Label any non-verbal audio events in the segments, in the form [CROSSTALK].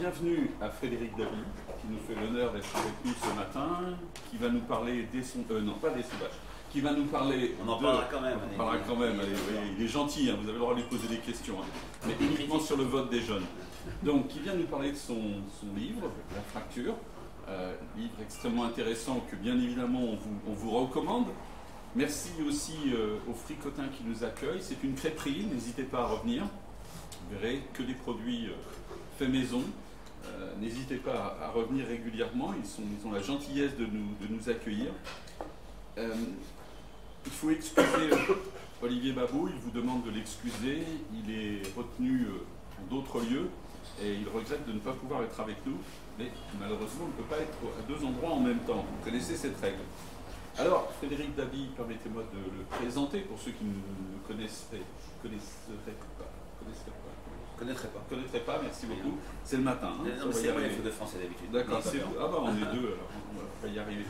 bienvenue à Frédéric Davy, qui nous fait l'honneur d'être avec nous ce matin, qui va nous parler des sondages, euh, non pas des sondages, qui va nous parler. On en de- parlera quand même. On parlera quand même, allez, oui, il est gentil, hein, vous avez le droit de lui poser des questions, hein, mais uniquement sur le vote des jeunes. Donc, qui vient nous parler de son, son livre, La fracture, euh, livre extrêmement intéressant que bien évidemment on vous, on vous recommande. Merci aussi euh, aux fricotins qui nous accueillent. C'est une crêperie, n'hésitez pas à revenir. Vous verrez que des produits euh, faits maison. Euh, n'hésitez pas à, revenir régulièrement. Ils, ont la gentillesse de nous, accueillir. Euh, il faut excuser euh, Olivier Babot. Il vous demande de l'excuser. Il est retenu en d'autres lieux et il regrette de ne pas pouvoir être avec nous. Mais malheureusement, on ne peut pas être à deux endroits en même temps. Vous connaissez cette règle. Alors, Frédéric Davy, permettez-moi de le présenter pour ceux qui ne le pas. Je connaîtrais pas. Connaîtraient pas, merci beaucoup. C'est le matin. hein, Non, c'est vrai, arriver. il faut de français d'habitude. D'accord, c'est. Ah bah on est deux alors, on va y arriver.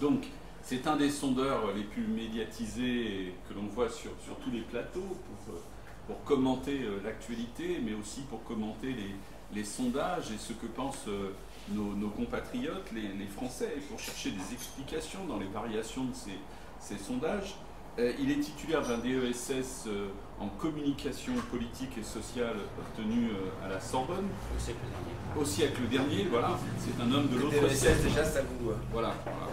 Donc, c'est un des sondeurs les plus médiatisés que l'on voit sur, sur tous les plateaux pour, euh, pour commenter euh, l'actualité, mais aussi pour commenter les, les sondages et ce que pensent euh, nos, nos compatriotes, les, les Français, et pour chercher des explications dans les variations de ces, ces sondages. Il est titulaire d'un DESS en communication politique et sociale obtenu euh, à la Sorbonne Au siècle dernier. au siècle dernier, voilà, c'est un homme de l'autre DESS, siècle. déjà, ça vous. euh, Voilà, voilà.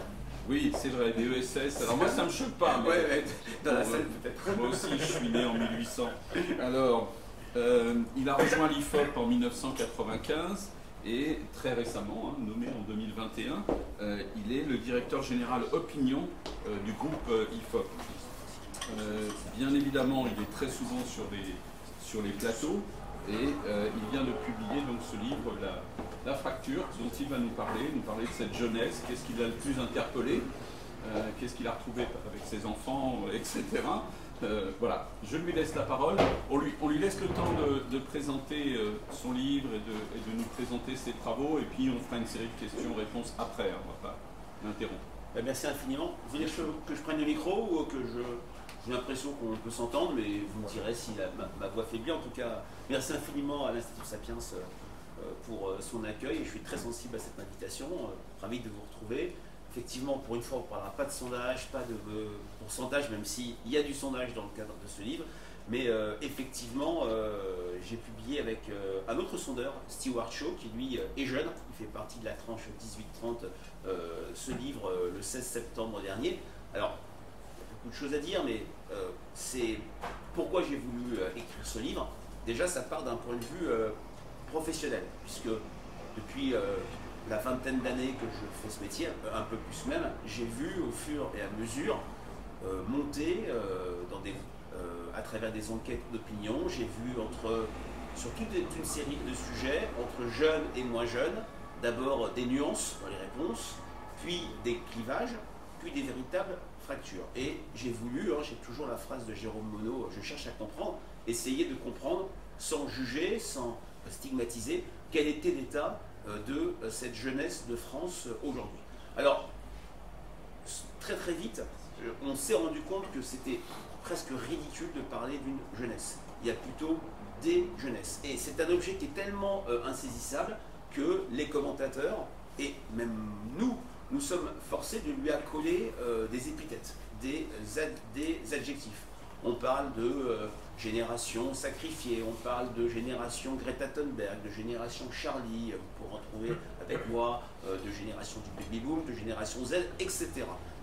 Oui, c'est vrai, DESS. Alors moi, ça me choque pas. mais- Ouais, ouais, dans la salle euh, peut-être. Moi aussi, je suis né en 1800. Alors, euh, il a rejoint l'IFOP en 1995 et très récemment, hein, nommé en 2021, euh, il est le directeur général opinion euh, du groupe IFOP. Euh, bien évidemment, il est très souvent sur, les plateaux et euh, il vient de publier donc ce livre, La, fracture, dont il va nous parler, nous parler de cette jeunesse, qu'est-ce qui l'a le plus interpellé, euh, qu'est-ce qu'il a retrouvé avec ses enfants, etc. Voilà, je lui laisse la parole. On lui, laisse le temps de, présenter son livre et de, et de nous présenter ses travaux, et puis on fera une série de questions-réponses après, hein, on ne va pas l'interrompre. Bah, merci infiniment. Vous voulez que je prenne le micro ou que je. J'ai l'impression qu'on peut s'entendre, mais vous me direz si ma, voix faiblit. En tout cas, merci infiniment à l'Institut Sapiens euh, euh, pour euh, son accueil. Je suis très sensible à cette invitation. ravi de vous retrouver. Effectivement, pour une fois, on ne parlera pas de sondage, pas de pourcentage, même s'il y a du sondage dans le cadre de ce livre. Mais effectivement, j'ai publié avec un autre sondeur, Stewart Shaw, qui lui est jeune. Il fait partie de la tranche 18-30 euh, ce livre le 16 septembre dernier. Alors, beaucoup choses à dire, mais euh, c'est pourquoi j'ai voulu euh, écrire ce livre. Déjà, ça part d'un point de vue euh, professionnel, puisque depuis la vingtaine d'années que je fais ce métier, un peu plus même, j'ai vu au fur et à mesure monter dans des, à travers des enquêtes d'opinion, j'ai vu entre, sur toute une série de sujets, entre jeunes et moins jeunes, d'abord des nuances dans les réponses, puis des clivages, puis des véritables Et j'ai voulu, hein, j'ai toujours la phrase de Jérôme Monod, je cherche à comprendre, essayer de comprendre sans juger, sans stigmatiser, quel était l'état euh, de euh, cette jeunesse de France euh, aujourd'hui. Alors, très très vite, on s'est rendu compte que c'était presque ridicule de parler d'une jeunesse. Il y a plutôt des jeunesses. Et c'est un objet qui est tellement insaisissable que les commentateurs, et même nous, nous sommes forcés de lui accoler euh, des épithètes, des, ad- des adjectifs. On parle de euh, génération sacrifiée, on parle de génération Greta Thunberg, de génération Charlie, euh, vous pourrez en trouver avec moi, euh, de génération du baby boom, de génération Z, etc.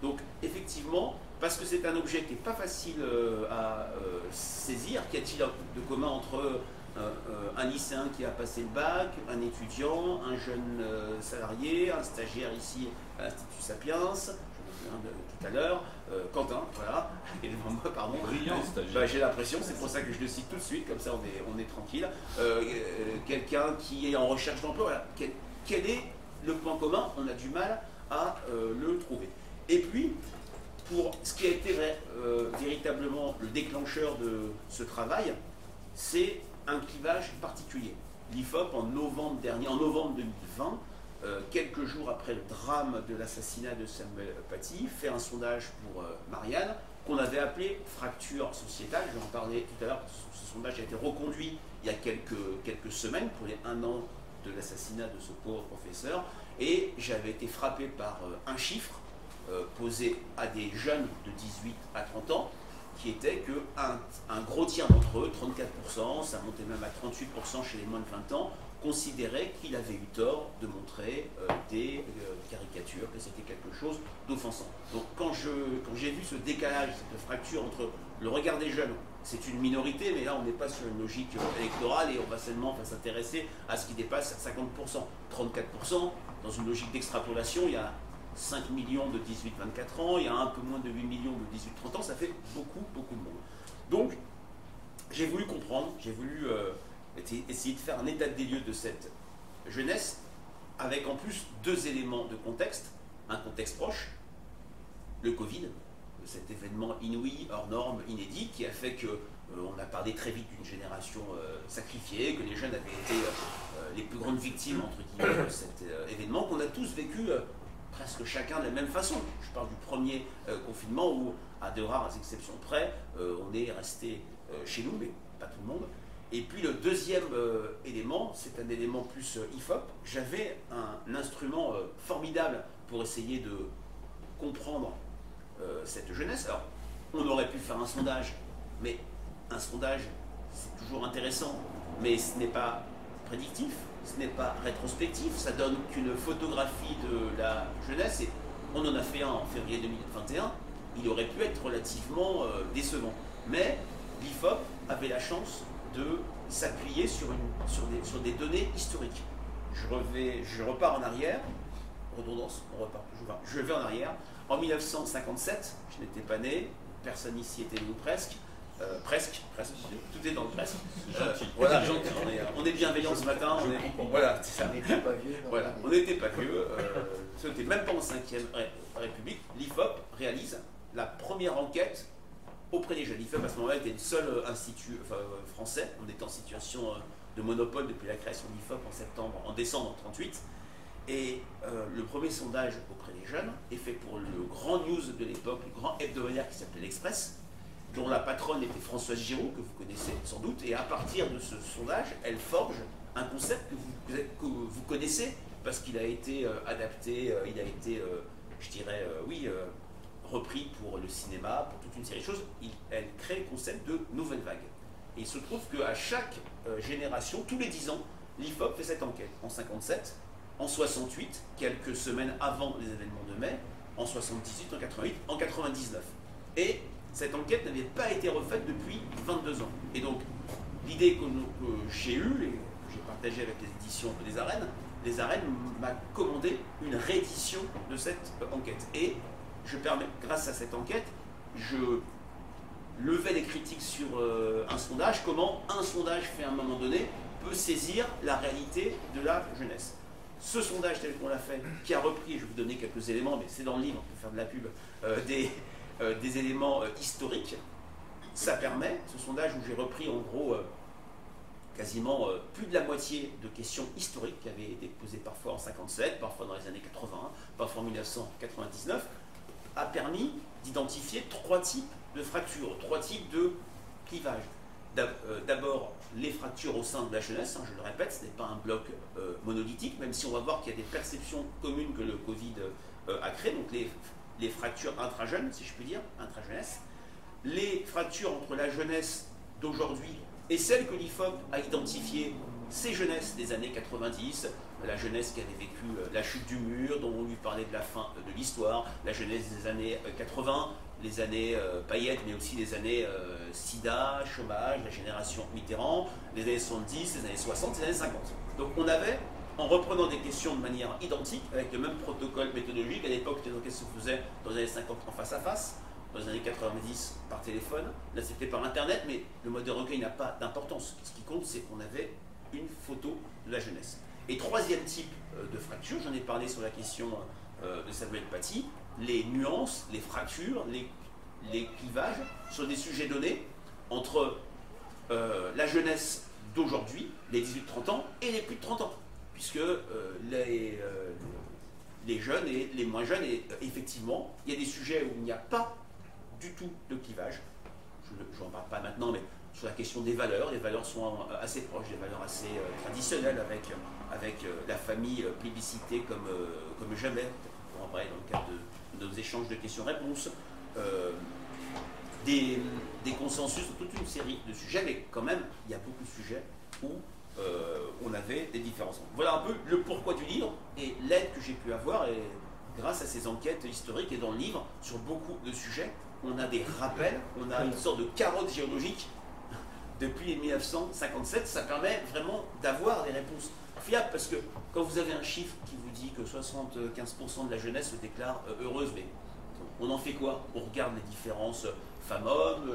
Donc effectivement, parce que c'est un objet qui n'est pas facile euh, à euh, saisir, qu'y a-t-il de commun entre euh, euh, un lycéen qui a passé le bac, un étudiant, un jeune euh, salarié, un stagiaire ici à l'Institut Sapiens, je me souviens de tout à l'heure, euh, Quentin, voilà, [LAUGHS] et devant moi, pardon. Bah, J'ai l'impression, c'est pour ça que je le cite tout de suite, comme ça on est, on est tranquille. Euh, euh, Quelqu'un qui est en recherche d'emploi, voilà. quel, quel est le point commun? On a du mal à le trouver. Et puis, pour ce qui a été euh, véritablement le déclencheur de ce travail, c'est un clivage particulier. L'IFOP, en novembre dernier, en novembre 2020, euh, quelques jours après le drame de l'assassinat de Samuel Paty, fait un sondage pour euh, Marianne qu'on avait appelé fracture sociétale. Je vais en parler tout à l'heure. Ce, sondage a été reconduit il y a quelques, quelques semaines pour les un an de l'assassinat de ce pauvre professeur. Et j'avais été frappé par un chiffre posé à des jeunes de 18 à 30 ans, qui était que un, gros tiers d'entre eux, 34%, ça montait même à 38% chez les moins de 20 ans, considérait qu'il avait eu tort de montrer euh, des euh, caricatures, que c'était quelque chose d'offensant. Donc quand j'ai vu ce décalage, cette fracture entre le regard des jeunes, c'est une minorité, mais là on n'est pas sur une logique euh, électorale et on va seulement s'intéresser à ce qui dépasse 50%. 34%, dans une logique d'extrapolation, il y a 5 millions de 18-24 ans, il y a un peu moins de 8 millions de 18-30 ans, ça fait beaucoup, beaucoup de monde. Donc, j'ai voulu comprendre, j'ai voulu essayer de faire un état des lieux de cette jeunesse, avec en plus deux éléments de contexte, un contexte proche, le Covid, cet événement inouï, hors norme, inédit, qui a fait que euh, on a parlé très vite d'une génération euh, sacrifiée, que les jeunes avaient été les plus grandes victimes entre guillemets de cet événement, qu'on a tous vécu presque chacun de la même façon. Je parle du premier euh, confinement où, à de rares exceptions près, euh, on est resté euh, chez nous, mais pas tout le monde. Et puis le deuxième élément, c'est un élément plus IFOP. J'avais un, instrument formidable pour essayer de comprendre cette jeunesse. Alors, on aurait pu faire un sondage, mais un sondage, c'est toujours intéressant, mais ce n'est pas prédictif ce n'est pas rétrospectif, ça donne qu'une photographie de la jeunesse, et on en a fait un en février 2021, il aurait pu être relativement euh, décevant. Mais l'IFOP avait la chance de s'appuyer sur, sur, des, données historiques. Je, je repars en arrière, redondance, on repart je vais en arrière. En 1957, je n'étais pas né, personne ici était né ou presque, euh, presque, presque, tout est dans le presque. Euh, voilà, On est, bienveillant ce matin. On est, voilà, ça. On n'était pas vieux. Voilà, on n'était pas vieux. Euh, ce n'était même pas en 5ème République. L'IFOP réalise la première enquête auprès des jeunes. L'IFOP à ce moment-là était le seul institut français. On était en situation de monopole depuis la création de en septembre, en décembre 38. Et le premier sondage auprès des jeunes est fait pour le grand news de l'époque, le grand hebdomadaire qui s'appelait l'Express dont la patronne était Françoise Giraud, que vous connaissez sans doute, et à partir de ce sondage, elle forge un concept que vous, connaissez, parce qu'il a été euh, adapté, euh, il a été, euh, je dirais, oui, repris pour le cinéma, pour toute une série de choses. elle crée le concept de nouvelle vague. Et il se trouve qu'à chaque génération, tous les 10 ans, l'IFOP fait cette enquête. En 57, en 68, quelques semaines avant les événements de mai, en 78, en 88, en 99. Et cette enquête n'avait pas été refaite depuis 22 ans. Et donc, l'idée que, j'ai eue, et que j'ai partagée avec les éditions des arènes, les arènes m'a commandé une réédition de cette enquête. Et je permets, grâce à cette enquête, je levais les critiques sur euh, un sondage, comment un sondage fait à un moment donné peut saisir la réalité de la jeunesse. Ce sondage tel qu'on l'a fait, qui a repris, je vais vous donner quelques éléments, mais c'est dans le livre, on peut faire de la pub, euh, des, euh, des éléments historiques. Ça permet, ce sondage où j'ai repris en gros quasiment plus de la moitié de questions historiques qui avaient été posées parfois en 57, parfois dans les années 80, parfois en 1999, a permis d'identifier trois types de fractures, trois types de clivages. D'abord, les fractures au sein de la jeunesse, hein, je le répète, ce n'est pas un bloc monolithique, même si on va voir qu'il y a des perceptions communes que le Covid a créées. Donc les les fractures intra-jeunes, si je puis dire, intra-jeunesse, les fractures entre la jeunesse d'aujourd'hui et celle que l'IFOP a identifiée, ces jeunesses des années 90, la jeunesse qui avait vécu euh, la chute du mur, dont on lui parlait de la fin de l'histoire, la jeunesse des années 80, euh, les années euh, paillettes, mais aussi les années sida, chômage, la génération Mitterrand, les années 70, les années 60, les années 50. Donc on avait en reprenant des questions de manière identique, avec le même protocole méthodologique. À l'époque, les enquêtes se faisaient dans les années 50 en face à face, dans les années 90 par téléphone. Là, c'était par Internet, mais le mode de recueil n'a pas d'importance. Ce qui compte, c'est qu'on avait une photo de la jeunesse. Et troisième type euh, de fracture, j'en ai parlé sur la question euh, de Samuel Paty, les nuances, les fractures, les, les clivages sur des sujets donnés entre euh, la jeunesse d'aujourd'hui, les 18-30 ans, et les plus de 30 ans puisque les, les jeunes et les moins jeunes, et effectivement, il y a des sujets où il n'y a pas du tout de clivage. Je n'en parle pas maintenant, mais sur la question des valeurs. Les valeurs sont assez proches, des valeurs assez traditionnelles avec, avec la famille plébiscitée comme, comme jamais. On pourra parler dans le cadre de, nos échanges de questions-réponses. Des, des, consensus sur toute une série de sujets, mais quand même, il y a beaucoup de sujets où on avait des différences. Voilà un peu le pourquoi du livre et l'aide que j'ai pu avoir. Et grâce à ces enquêtes historiques et dans le livre, sur beaucoup de sujets, on a des rappels, on a une sorte de carotte géologique depuis 1957. Ça permet vraiment d'avoir des réponses fiables parce que quand vous avez un chiffre qui vous dit que 75% de la jeunesse se déclare euh, heureuse, mais on en fait quoi? On regarde les différences femmes-hommes,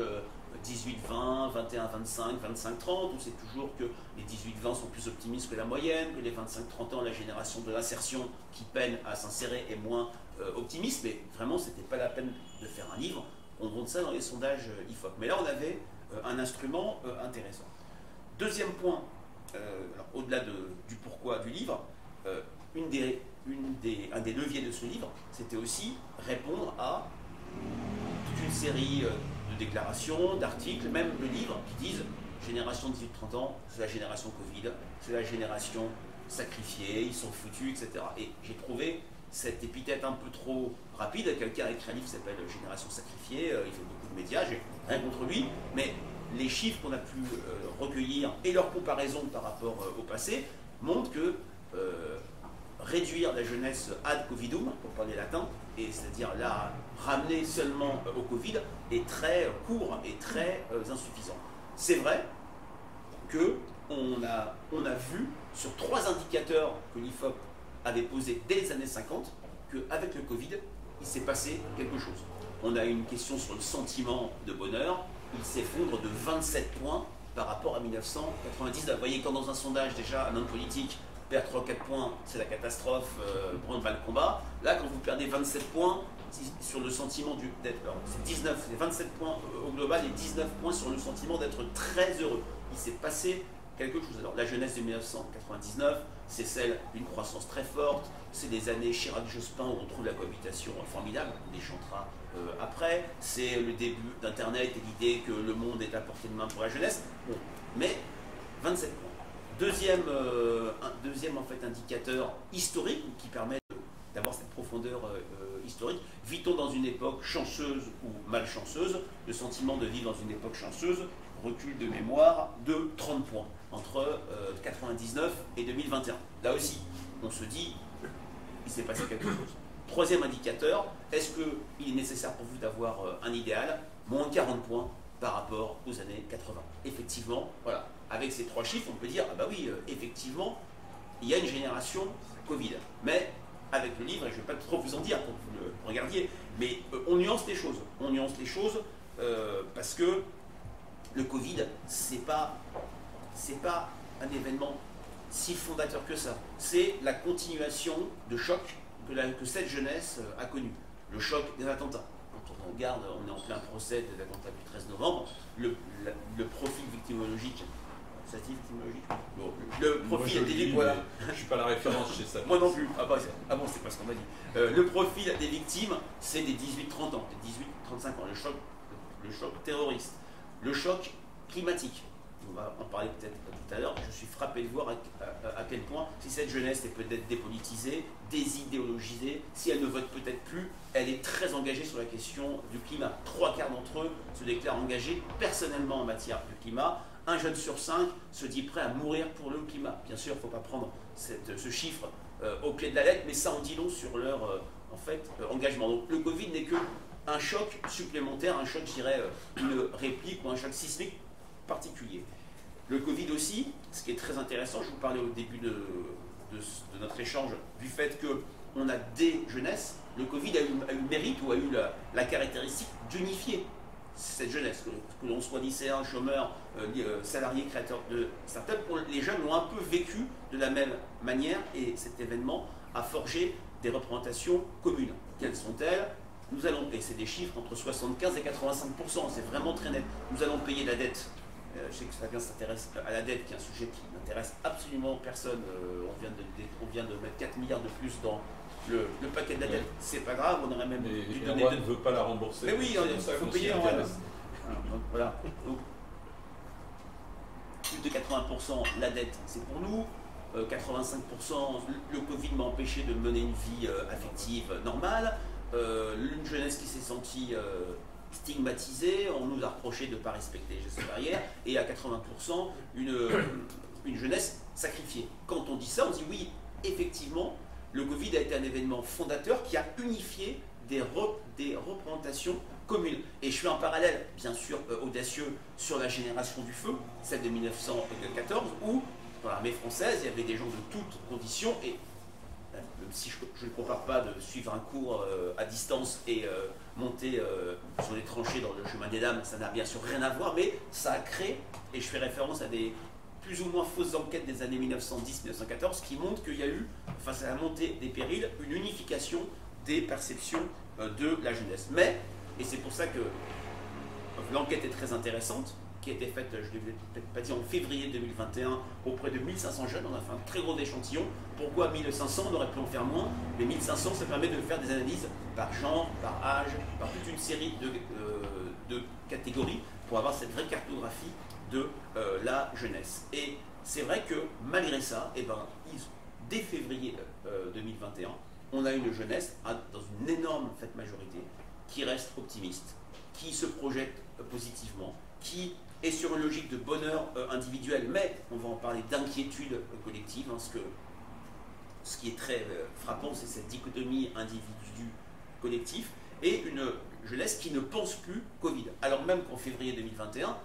18-20, 21-25, 25-30, où c'est toujours que les 18-20 sont plus optimistes que la moyenne, que les 25-30 ans, la génération de l'insertion qui peine à s'insérer est moins euh, optimiste, mais vraiment, c'était pas la peine de faire un livre. On montre ça dans les sondages euh, IFOP. Mais là, on avait un instrument intéressant. Deuxième point, au-delà du pourquoi du livre, une des, un des leviers de ce livre, c'était aussi répondre à toute une série déclarations, d'articles, même le livre, qui disent génération 18-30 ans, c'est la génération Covid, c'est la génération sacrifiée, ils sont foutus, etc. Et j'ai trouvé cette épithète un peu trop rapide. Quelqu'un a écrit un livre qui s'appelle Génération sacrifiée, euh, il fait beaucoup de médias, j'ai rien contre lui, mais les chiffres qu'on a pu euh, recueillir et leur comparaison par rapport euh, au passé montrent que réduire la jeunesse ad covidum, pour parler latin, et c'est-à-dire la ramener seulement au Covid, est très court et très insuffisant. C'est vrai que on a, on a vu sur trois indicateurs que l'IFOP avait posés dès les années 50 qu'avec le Covid, il s'est passé quelque chose. On a une question sur le sentiment de bonheur, il s'effondre de 27 points par rapport à 1999. Vous voyez, quand dans un sondage, déjà, un homme politique perd 3-4 points, c'est la catastrophe, euh, prendre le combat. Là, quand vous perdez 27 points, sur le sentiment d'être. C'est 19, c'est 27 points au global et 19 points sur le sentiment d'être très heureux. Il s'est passé quelque chose. Alors, la jeunesse de 1999, c'est celle d'une croissance très forte. C'est des années Chirac-Jospin où on trouve la cohabitation formidable. On les chantera euh, après. C'est le début d'Internet et l'idée que le monde est à portée de main pour la jeunesse. Bon. Mais 27 points. Deuxième, euh, deuxième en fait, indicateur historique qui permet d'avoir cette profondeur euh, historique. Vit-on dans une époque chanceuse ou malchanceuse? Le sentiment de vivre dans une époque chanceuse recule de mémoire de 30 points entre 99 et 2021. Là aussi, on se dit, il s'est passé quelque chose. Troisième indicateur, est-ce qu'il est nécessaire pour vous d'avoir un idéal Moins 40 points par rapport aux années 80. Effectivement, voilà, avec ces trois chiffres, on peut dire, ah bah oui, effectivement, il y a une génération Covid. Mais avec le livre, et je ne vais pas trop vous en dire pour que vous le regardiez, mais euh, on nuance les choses. On nuance les choses euh, parce que le Covid, c'est pas, pas un événement si fondateur que ça. C'est la continuation de choc que cette jeunesse euh, a connu. Le choc des attentats. Quand on regarde, on est en plein procès des attentats du 13 novembre, le, le profil victimologique le profil des victimes, voilà. Je suis pas la référence chez ça. [LAUGHS] Moi non plus. Ah, bah, ah bon, c'est pas ce qu'on m'a dit. Euh, le profil des victimes, c'est des 18-30 ans, des 18-35 ans. Le choc, le choc terroriste, le choc climatique. On va en parler peut-être tout à l'heure. Je suis frappé de voir à, quel point, si cette jeunesse est peut-être dépolitisée, désidéologisée, si elle ne vote peut-être plus, elle est très engagée sur la question du climat. Trois quarts d'entre eux se déclarent engagés personnellement en matière du climat un jeune sur cinq se dit prêt à mourir pour le climat. Bien sûr, il ne faut pas prendre ce chiffre euh, au pied de la lettre, mais ça en dit long sur leur euh, euh, engagement. Donc le Covid n'est que un choc supplémentaire, un choc, je dirais, une réplique ou un choc sismique particulier. Le Covid aussi, ce qui est très intéressant, je vous parlais au début de, notre échange du fait qu'on a des jeunesses, le Covid a eu, le mérite ou a eu la caractéristique d'unifier cette jeunesse, que, l'on soit lycéen, chômeur, euh, euh, salarié, créateur de start-up, les jeunes l'ont un peu vécu de la même manière et cet événement a forgé des représentations communes. Quelles sont-elles? Nous allons payer, c'est des chiffres entre 75 et 85 c'est vraiment très net. Nous allons payer la dette. Euh, je sais que Fabien s'intéresse à la dette, qui est un sujet qui n'intéresse absolument personne. on, vient de, on vient de mettre 4 milliards de plus dans le, paquet de la dette, c'est pas grave, on aurait même dû donner. ne veut pas la rembourser. Mais oui, il faut payer en voilà. plus de 80%, la dette, c'est pour nous. 85%, le Covid m'a empêché de mener une vie affective normale. une jeunesse qui s'est sentie stigmatisée, on nous a reproché de ne pas respecter les gestes barrières, et à 80%, une, une jeunesse sacrifiée. Quand on dit ça, on dit oui, effectivement, le Covid a été un événement fondateur qui a unifié des, représentations communes. Et je fais un parallèle, bien sûr, euh, audacieux sur la génération du feu, celle de 1914, où dans l'armée française, il y avait des gens de toutes conditions, et euh, même si je ne compare pas de suivre un cours euh, à distance et monter sur les tranchées dans le chemin des dames, ça n'a bien sûr rien à voir, mais ça a créé, et je fais référence à des plus ou moins fausses enquêtes des années 1910-1914 qui montrent qu'il y a eu, face à la montée des périls, une unification des perceptions euh, de la jeunesse. Mais, et c'est pour ça que l'enquête est très intéressante, qui a été faite, je ne l'ai peut-être pas dit, en février 2021 auprès de 1500 jeunes. On a fait un très gros échantillon. Pourquoi 1500 On aurait pu en faire moins. Mais 1500, ça permet de faire des analyses par genre, par âge, par toute une série de, euh, de catégories pour avoir cette vraie cartographie de euh, la jeunesse. Et c'est vrai que malgré ça, eh ben, dès février 2021, euh, on a une jeunesse dans une énorme fête majorité qui reste optimiste, qui se projette euh, positivement, qui est sur une logique de bonheur individuel, mais on va en parler d'inquiétude collective, hein, que, ce qui est très frappant, c'est cette dichotomie individu-collectif, et une jeunesse qui ne pense plus Covid. Alors même qu'en février 2021,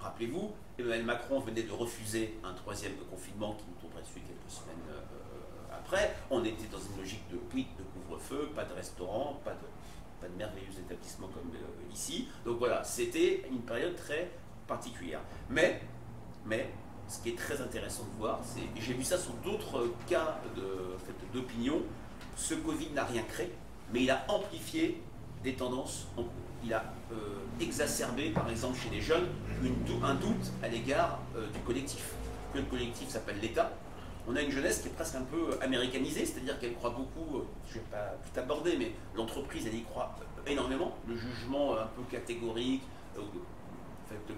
Rappelez-vous, Emmanuel Macron venait de refuser un troisième confinement qui nous tomberait dessus quelques semaines euh, après. On était dans une logique de de couvre-feu, pas de restaurant, pas de, de merveilleux établissements comme euh, ici. Donc voilà, c'était une période très particulière. Mais, mais ce qui est très intéressant de voir, c'est, j'ai vu ça sur d'autres cas d'opinion, ce Covid n'a rien créé, mais il a amplifié des tendances en cours il a euh, exacerbé, par exemple, chez les jeunes, un doute à l'égard euh, du collectif. Que le collectif s'appelle l'État. On a une jeunesse qui est presque un peu américanisée, c'est-à-dire qu'elle croit beaucoup, euh, je ne vais pas tout aborder, mais l'entreprise, elle y croit énormément. Le jugement un peu catégorique,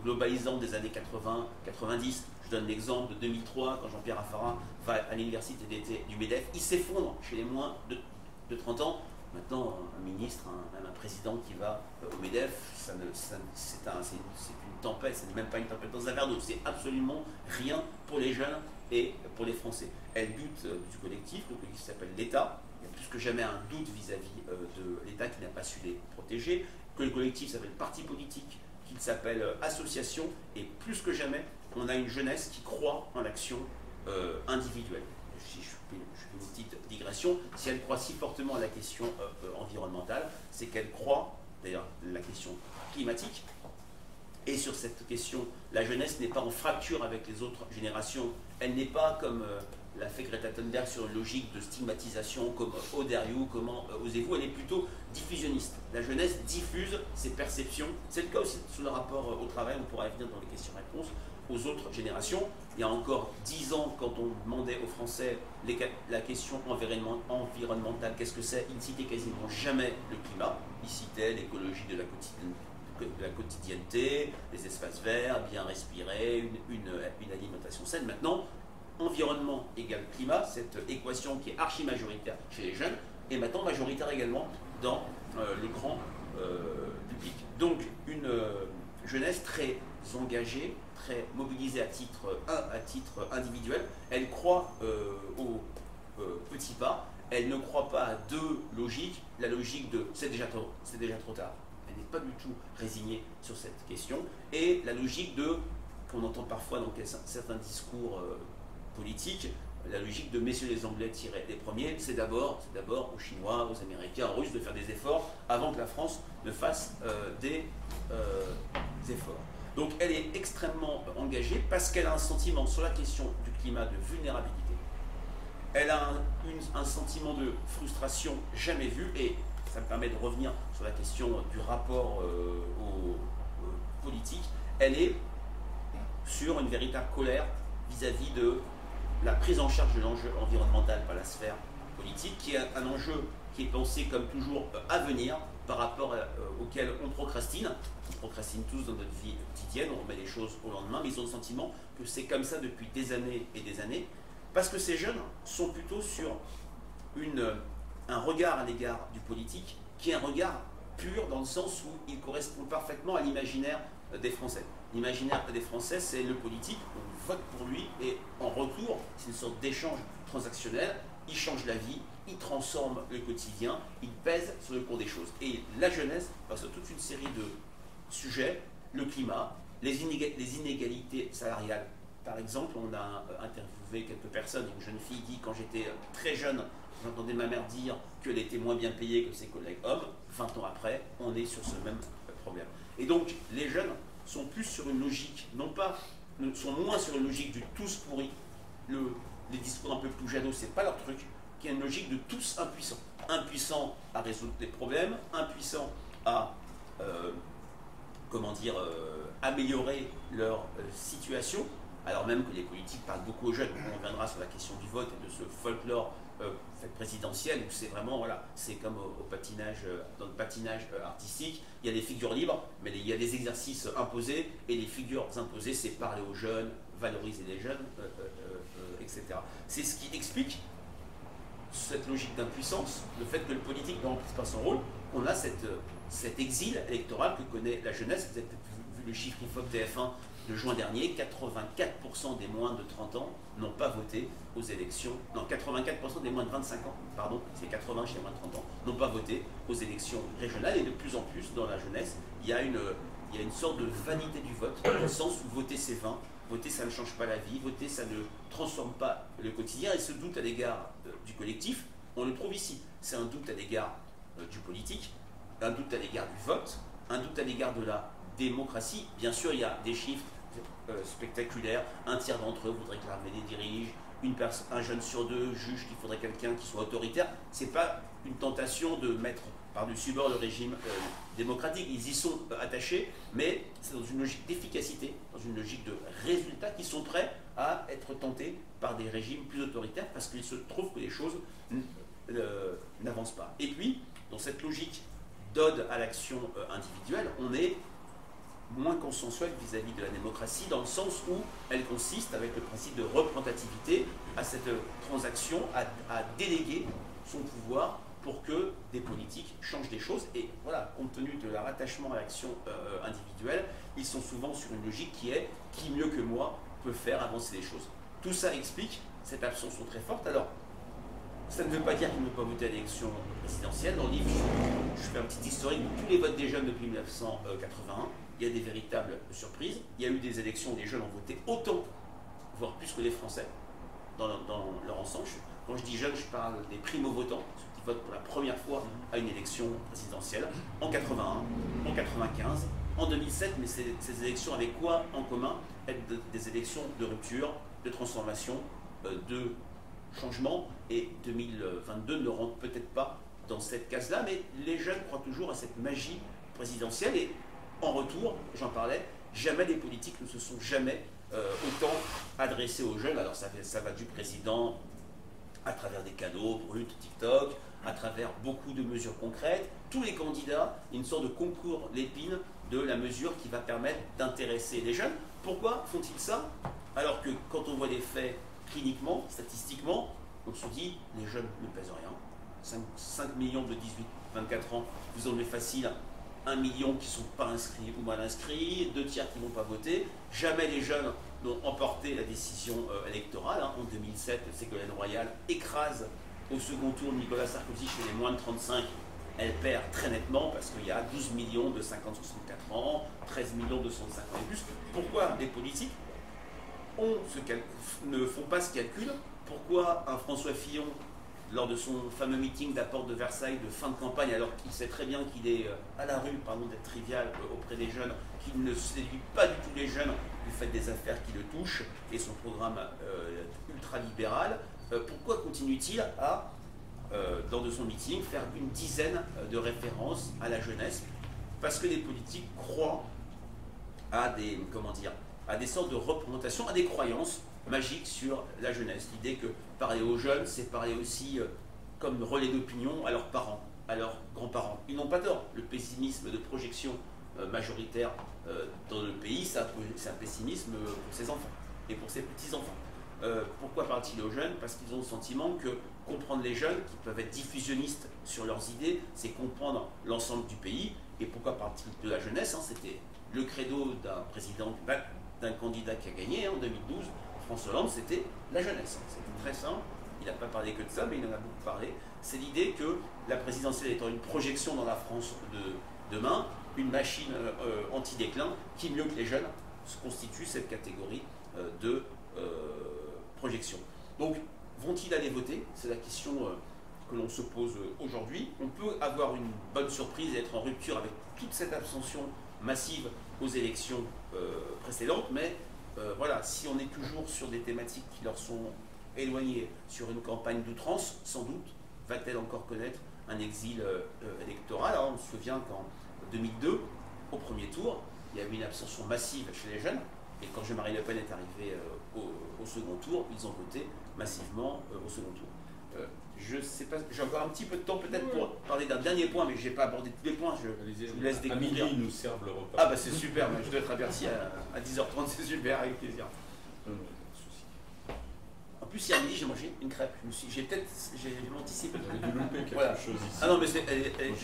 globalisant des années 80-90. Je donne l'exemple de 2003, quand Jean-Pierre Raffarin va à l'université du MEDEF, il s'effondre chez les moins de 30 ans Maintenant, un ministre, même un président qui va euh, au MEDEF, c'est une tempête, ce n'est même pas une tempête dans un verre d'eau, c'est absolument rien pour les jeunes et pour les Français. Elle bute euh, du collectif, le collectif s'appelle l'État, il y a plus que jamais un doute vis-à-vis euh, de l'État qui n'a pas su les protéger, que le collectif s'appelle parti politique, qu'il s'appelle association, et plus que jamais, on a une jeunesse qui croit en l'action individuelle une petite digression, si elle croit si fortement à la question euh, euh, environnementale, c'est qu'elle croit, d'ailleurs la question climatique, et sur cette question, la jeunesse n'est pas en fracture avec les autres générations, elle n'est pas comme euh, l'a fait Greta Thunberg sur une logique de stigmatisation comme Oh comment osez-vous, elle est plutôt diffusionniste. La jeunesse diffuse ses perceptions, c'est le cas aussi sur le rapport au travail, on pourra y venir dans les questions-réponses, aux autres générations. Il y a encore dix ans, quand on demandait aux Français la question environnementale, qu'est-ce que c'est Ils ne citaient quasiment jamais le climat. Ils citaient l'écologie de la quotidienneté, les espaces verts, bien respirer, une, alimentation saine. Maintenant, environnement égale climat, cette équation qui est archi majoritaire chez les jeunes, est maintenant majoritaire également dans euh, le grand euh, public. Donc une euh, jeunesse très engagée, très mobilisée à titre, à titre individuel. Elle croit euh, au euh, petit pas. Elle ne croit pas à deux logiques. La logique de c'est déjà, déjà trop tard. Elle n'est pas du tout résignée sur cette question. Et la logique de, qu'on entend parfois dans certains discours euh, politiques, la logique de messieurs les Anglais tirés les premiers, c'est d'abord, c'est d'abord aux Chinois, aux Américains, aux Russes de faire des efforts avant que la France ne fasse des efforts. Donc elle est extrêmement engagée parce qu'elle a un sentiment sur la question du climat de vulnérabilité. Elle a un, sentiment de frustration jamais vu et ça me permet de revenir sur la question du rapport euh, aux, euh, politiques. Elle est sur une véritable colère vis-à-vis de la prise en charge de l'enjeu environnemental par la sphère politique, qui est un enjeu qui est pensé comme toujours à venir par rapport auquel on procrastine. On procrastine tous dans notre vie quotidienne, on remet les choses au lendemain, mais ils ont le sentiment que c'est comme ça depuis des années et des années, parce que ces jeunes sont plutôt sur une, un regard à l'égard du politique qui est un regard pur dans le sens où il correspond parfaitement à l'imaginaire des Français. L'imaginaire des Français, c'est le politique, on vote pour lui et en retour, c'est une sorte d'échange transactionnel, il change la vie, il transforme le quotidien, il pèse sur le cours des choses. Et la jeunesse passe toute une série de sujets, le climat, les, inégalités salariales. Par exemple, on a interviewé quelques personnes, une jeune fille dit quand j'étais très jeune, J'entendais ma mère dire qu'elle était moins bien payée que ses collègues hommes. 20 ans après, on est sur ce même problème. Et donc, les jeunes sont plus sur une logique, non pas, sont moins sur une logique du tous pourri. Le, les discours un peu plus ce c'est pas leur truc, qui est une logique de tous impuissants. Impuissants à résoudre des problèmes, impuissants à, euh, comment dire, euh, améliorer leur euh, situation, alors même que les politiques parlent beaucoup aux jeunes. On reviendra sur la question du vote et de ce folklore présidentielle où c'est vraiment, voilà, c'est comme au, patinage, dans le patinage artistique, il y a des figures libres, mais il y a des exercices imposés, et les figures imposées, c'est parler aux jeunes, valoriser les jeunes, etc. C'est ce qui explique cette logique d'impuissance, le fait que le politique ne remplisse pas son rôle, on a cette, cet exil électoral que connaît la jeunesse. Vous avez vu le chiffre IFOP TF1 de juin dernier, 84% des moins de 30 ans n'ont pas voté aux élections, non, 84% des moins de 25 ans, pardon, c'est 80 chez les moins de 30 ans, n'ont pas voté aux élections régionales. Et de plus en plus dans la jeunesse, il y a une, il y a une sorte de vanité du vote, dans le sens où voter c'est vain, voter ça ne change pas la vie, voter ça ne transforme pas le quotidien et ce doute à l'égard euh, du collectif, on le trouve ici. C'est un doute à l'égard euh, du politique, un doute à l'égard du vote, un doute à l'égard de la démocratie. Bien sûr, il y a des chiffres euh, spectaculaires. Un tiers d'entre eux voudraient que l'armée les dirige. Un jeune sur deux juge qu'il faudrait quelqu'un qui soit autoritaire. C'est pas une tentation de mettre par-dessus bord le régime euh, démocratique. Ils y sont euh, attachés, mais c'est dans une logique d'efficacité, dans une logique de résultat, qui sont prêts à être tentés par des régimes plus autoritaires parce qu'il se trouve que les choses n'avancent pas. Et puis, dans cette logique d'ode à l'action individuelle, on est moins consensuelle vis-à-vis de la démocratie, dans le sens où elle consiste, avec le principe de représentativité, à cette transaction, à, déléguer son pouvoir pour que des politiques changent des choses. Et voilà, compte tenu de leur attachement à l'action euh, individuelle, ils sont souvent sur une logique qui est qui mieux que moi peut faire avancer les choses. Tout ça explique cette abstention très forte. Alors, ça ne veut pas dire qu'ils peuvent pas voter à l'élection présidentielle. Dans le livre, je, fais un petit historique de tous les votes des jeunes depuis 1981 il y a des véritables surprises. Il y a eu des élections où les jeunes ont voté autant, voire plus que les Français, dans leur, ensemble. Quand je dis jeunes, je parle des primo-votants, qui votent pour la première fois à une élection présidentielle, en 81, en 95, en 2007, mais ces, élections avaient quoi en commun? Être des élections de rupture, de transformation, euh, de changement, et 2022 ne rentre peut-être pas dans cette case-là, mais les jeunes croient toujours à cette magie présidentielle, et en retour, j'en parlais, jamais les politiques ne se sont jamais euh, autant adressés aux jeunes. Alors ça, va du président à travers des cadeaux, brut, TikTok, à travers beaucoup de mesures concrètes. Tous les candidats, une sorte de concours l'épine de la mesure qui va permettre d'intéresser les jeunes. Pourquoi font-ils ça? Alors que quand on voit les faits cliniquement, statistiquement, on se dit les jeunes ne pèsent rien. 5, 5 millions de 18-24 ans, vous en avez facile un million qui ne sont pas inscrits ou mal inscrits, deux tiers qui ne vont pas voter. Jamais les jeunes n'ont emporté la décision euh, électorale. Hein. En 2007, Ségolène Royal écrase au second tour Nicolas Sarkozy chez les moins de 35. Elle perd très nettement parce qu'il y a 12 millions de 50-64 ans, 13 millions de 150 ans et plus. Pourquoi les politiques ont ce ne font pas ce calcul? Pourquoi un François Fillon lors de son fameux meeting d'apport de Versailles de fin de campagne, alors qu'il sait très bien qu'il est euh, à la rue, pardon d'être trivial, euh, auprès des jeunes, qu'il ne séduit pas du tout les jeunes du fait des affaires qui le touchent et son programme euh, ultra-libéral, pourquoi continue-t-il à, lors de son meeting, faire une dizaine de références à la jeunesse? Parce que les politiques croient à des, comment à des sortes de représentations, à des croyances magiques sur la jeunesse. L'idée que parler aux jeunes, c'est parler aussi euh, comme relais d'opinion à leurs parents, à leurs grands-parents. Ils n'ont pas tort. Le pessimisme de projection majoritaire dans le pays, c'est un pessimisme pour ses enfants et pour ses petits-enfants. Pourquoi parle-t-il aux jeunes? Parce qu'ils ont le sentiment que comprendre les jeunes, qui peuvent être diffusionnistes sur leurs idées, c'est comprendre l'ensemble du pays. Et pourquoi parle-t-il de la jeunesse hein, C'était le credo d'un président, d'un candidat qui a gagné hein, en 2012, François Hollande, c'était la jeunesse. C'était très simple. Il n'a pas parlé que de ça, mais il en a beaucoup parlé. C'est l'idée que la présidentielle étant une projection dans la France de demain, une machine euh, anti-déclin, qui mieux que les jeunes constitue cette catégorie euh, de euh, Donc, vont-ils aller voter? C'est la question que l'on se pose aujourd'hui. On peut avoir une bonne surprise et être en rupture avec toute cette abstention massive aux élections précédentes, mais voilà, si on est toujours sur des thématiques qui leur sont éloignées, sur une campagne d'outrance, sans doute, va-t-elle encore connaître un exil électoral? Alors, on se souvient qu'en 2002, au premier tour, il y a eu une abstention massive chez les jeunes. Et quand Jean-Marie Le Pen est arrivé au, second tour, ils ont voté massivement euh, au second tour. Euh, je sais pas, j'ai encore un petit peu de temps peut-être pour parler d'un dernier point, mais je n'ai pas abordé tous les points. Je, vous laisse découvrir. À nous servent le repas. Ah bah c'est super, je dois être averti à, à 10h30, c'est super, avec plaisir. En plus, hier midi, j'ai mangé une crêpe. J'ai peut-être. J'ai anticipé. Vous avez dû louper quelque voilà. chose ici. Ah non, mais c'est. Elle, elle,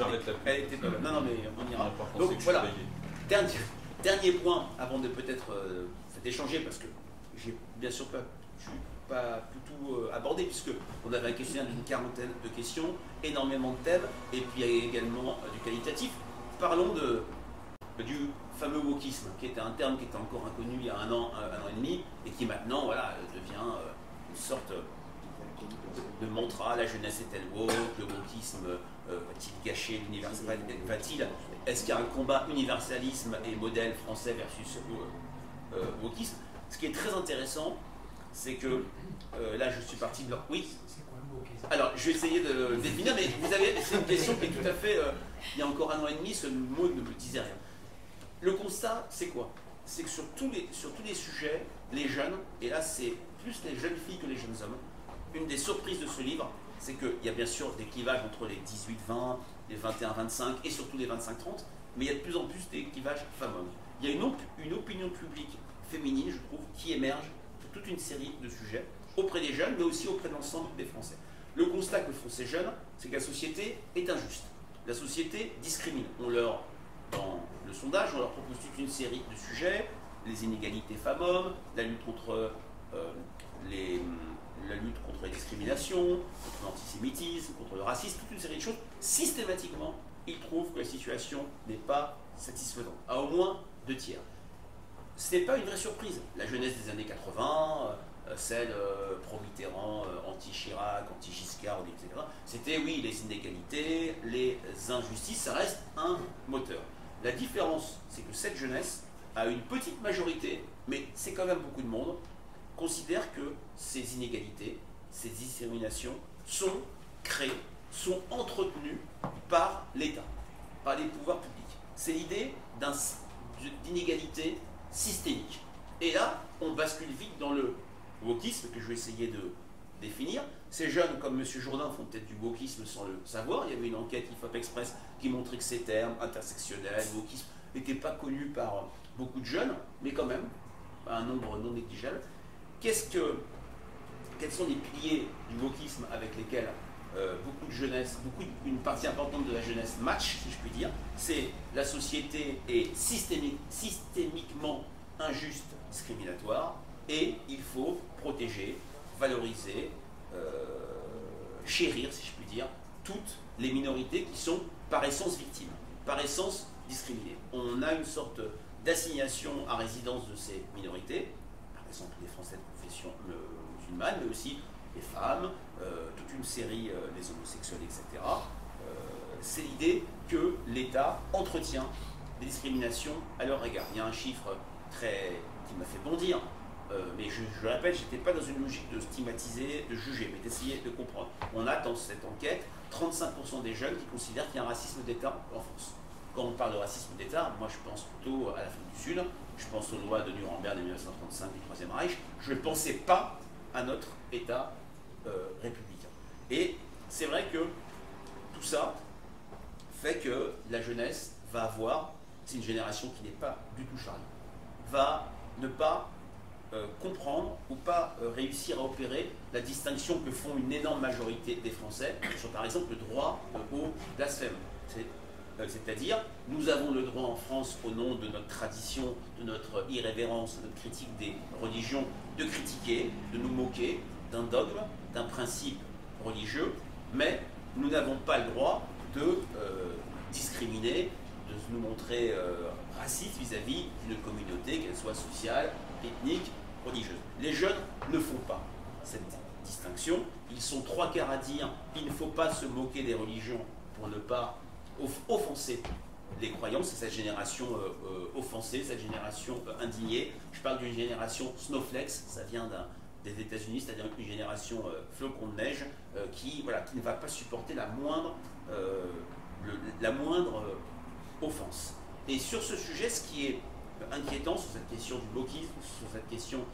elle, était pas Non, non, mais on ira. Donc voilà. Dernier, dernier point, avant de peut-être euh, échanger, parce que j'ai bien sûr pas. Tout euh, abordé, puisque on avait un questionnaire d'une quarantaine de questions, énormément de thèmes, et puis également euh, du qualitatif. Parlons de, du fameux wokisme, qui était un terme qui était encore inconnu il y a un an, un, an et demi, et qui maintenant voilà, devient sorte de mantra, la jeunesse est-elle woke, le wokisme euh, va-t-il gâcher l'universalisme Va-t-il? Est-ce qu'il y a un combat universalisme et modèle français versus euh, euh, wokisme? Ce qui est très intéressant, c'est que là je suis parti de leur... Oui alors, je vais essayer de le définir, mais vous avez, c'est une question qui est tout à fait. il y a encore un an et demi, ce mot ne me disait rien. Le constat, c'est quoi? C'est que sur tous, les, sur tous les sujets, les jeunes, et là c'est plus les jeunes filles que les jeunes hommes. Une des surprises de ce livre, c'est qu'il y a bien sûr des clivages entre les 18-20, les 21-25 et surtout les 25-30, mais il y a de plus en plus des clivages femmes-hommes. Il y a une, une opinion publique féminine, je trouve, qui émerge pour toute une série de sujets, auprès des jeunes, mais aussi auprès de l'ensemble des Français. Le constat que font ces jeunes, c'est que la société est injuste. La société discrimine. On leur, dans le sondage, on leur propose toute une série de sujets, les inégalités femmes-hommes, la lutte contre euh, la lutte contre la discrimination, contre l'antisémitisme, contre le racisme, toute une série de choses, systématiquement, ils trouvent que la situation n'est pas satisfaisante, à au moins deux tiers. Ce n'est pas une vraie surprise. La jeunesse des années 80, euh, celle euh, pro-Mitterrand, anti-Chirac, anti-Giscard, etc., c'était oui, les inégalités, les injustices, ça reste un moteur. La différence, c'est que cette jeunesse a une petite majorité, mais c'est quand même beaucoup de monde, considère que ces inégalités, ces discriminations sont créées, sont entretenues par l'État, par les pouvoirs publics. C'est l'idée d'inégalité systémique. Et là, on bascule vite dans le wokisme que je vais essayer de définir. Ces jeunes comme M. Jourdain font peut-être du wokisme sans le savoir. Il y avait une enquête IFOP Express qui montrait que ces termes, intersectionnel, wokisme, n'étaient pas connus par beaucoup de jeunes, mais quand même, un nombre non négligeable. Qu'est-ce que, quels sont les piliers du wokisme avec lesquels euh, beaucoup de jeunesse, beaucoup, une partie importante de la jeunesse match, si je puis dire C'est la société est systémique, systémiquement injuste, discriminatoire, et il faut protéger, valoriser, euh, chérir, si je puis dire, toutes les minorités qui sont par essence victimes, par essence discriminées. On a une sorte d'assignation à résidence de ces minorités, exemple les Français de confession euh, musulmane, mais aussi les femmes, toute une série euh, des homosexuels, etc. c'est l'idée que l'État entretient des discriminations à leur égard. Il y a un chiffre très, qui m'a fait bondir, mais je, je le répète, je n'étais pas dans une logique de stigmatiser, de juger, mais d'essayer de comprendre. On a dans cette enquête 35% des jeunes qui considèrent qu'il y a un racisme d'État en France. Quand on parle de racisme d'État, moi je pense plutôt à l'Afrique du Sud, je pense aux lois de Nuremberg de 1935 du Troisième Reich, je ne pensais pas à notre État euh, républicain. Et c'est vrai que tout ça fait que la jeunesse va avoir, c'est une génération qui n'est pas du tout charlie, va ne pas euh, comprendre ou pas euh, réussir à opérer la distinction que font une énorme majorité des Français sur par exemple le droit au blasphème. Euh, c'est-à-dire, nous avons le droit en France, au nom de notre tradition, de notre irrévérence, de notre critique des religions, de critiquer, de nous moquer d'un dogme, d'un principe religieux, mais nous n'avons pas le droit de euh, discriminer, de nous montrer euh, raciste vis-à-vis d'une communauté, qu'elle soit sociale, ethnique, religieuse. Les jeunes ne font pas cette distinction. Ils sont trois quarts à dire qu'il ne faut pas se moquer des religions pour ne pas offenser les croyants, c'est cette génération euh, euh, offensée, cette génération indignée. Je parle d'une génération snowflakes, ça vient des États-Unis, c'est-à-dire une génération flocon de neige qui, voilà, qui ne va pas supporter la moindre, la moindre offense. Et sur ce sujet, ce qui est inquiétant sur cette question du bloquisme, sur cette question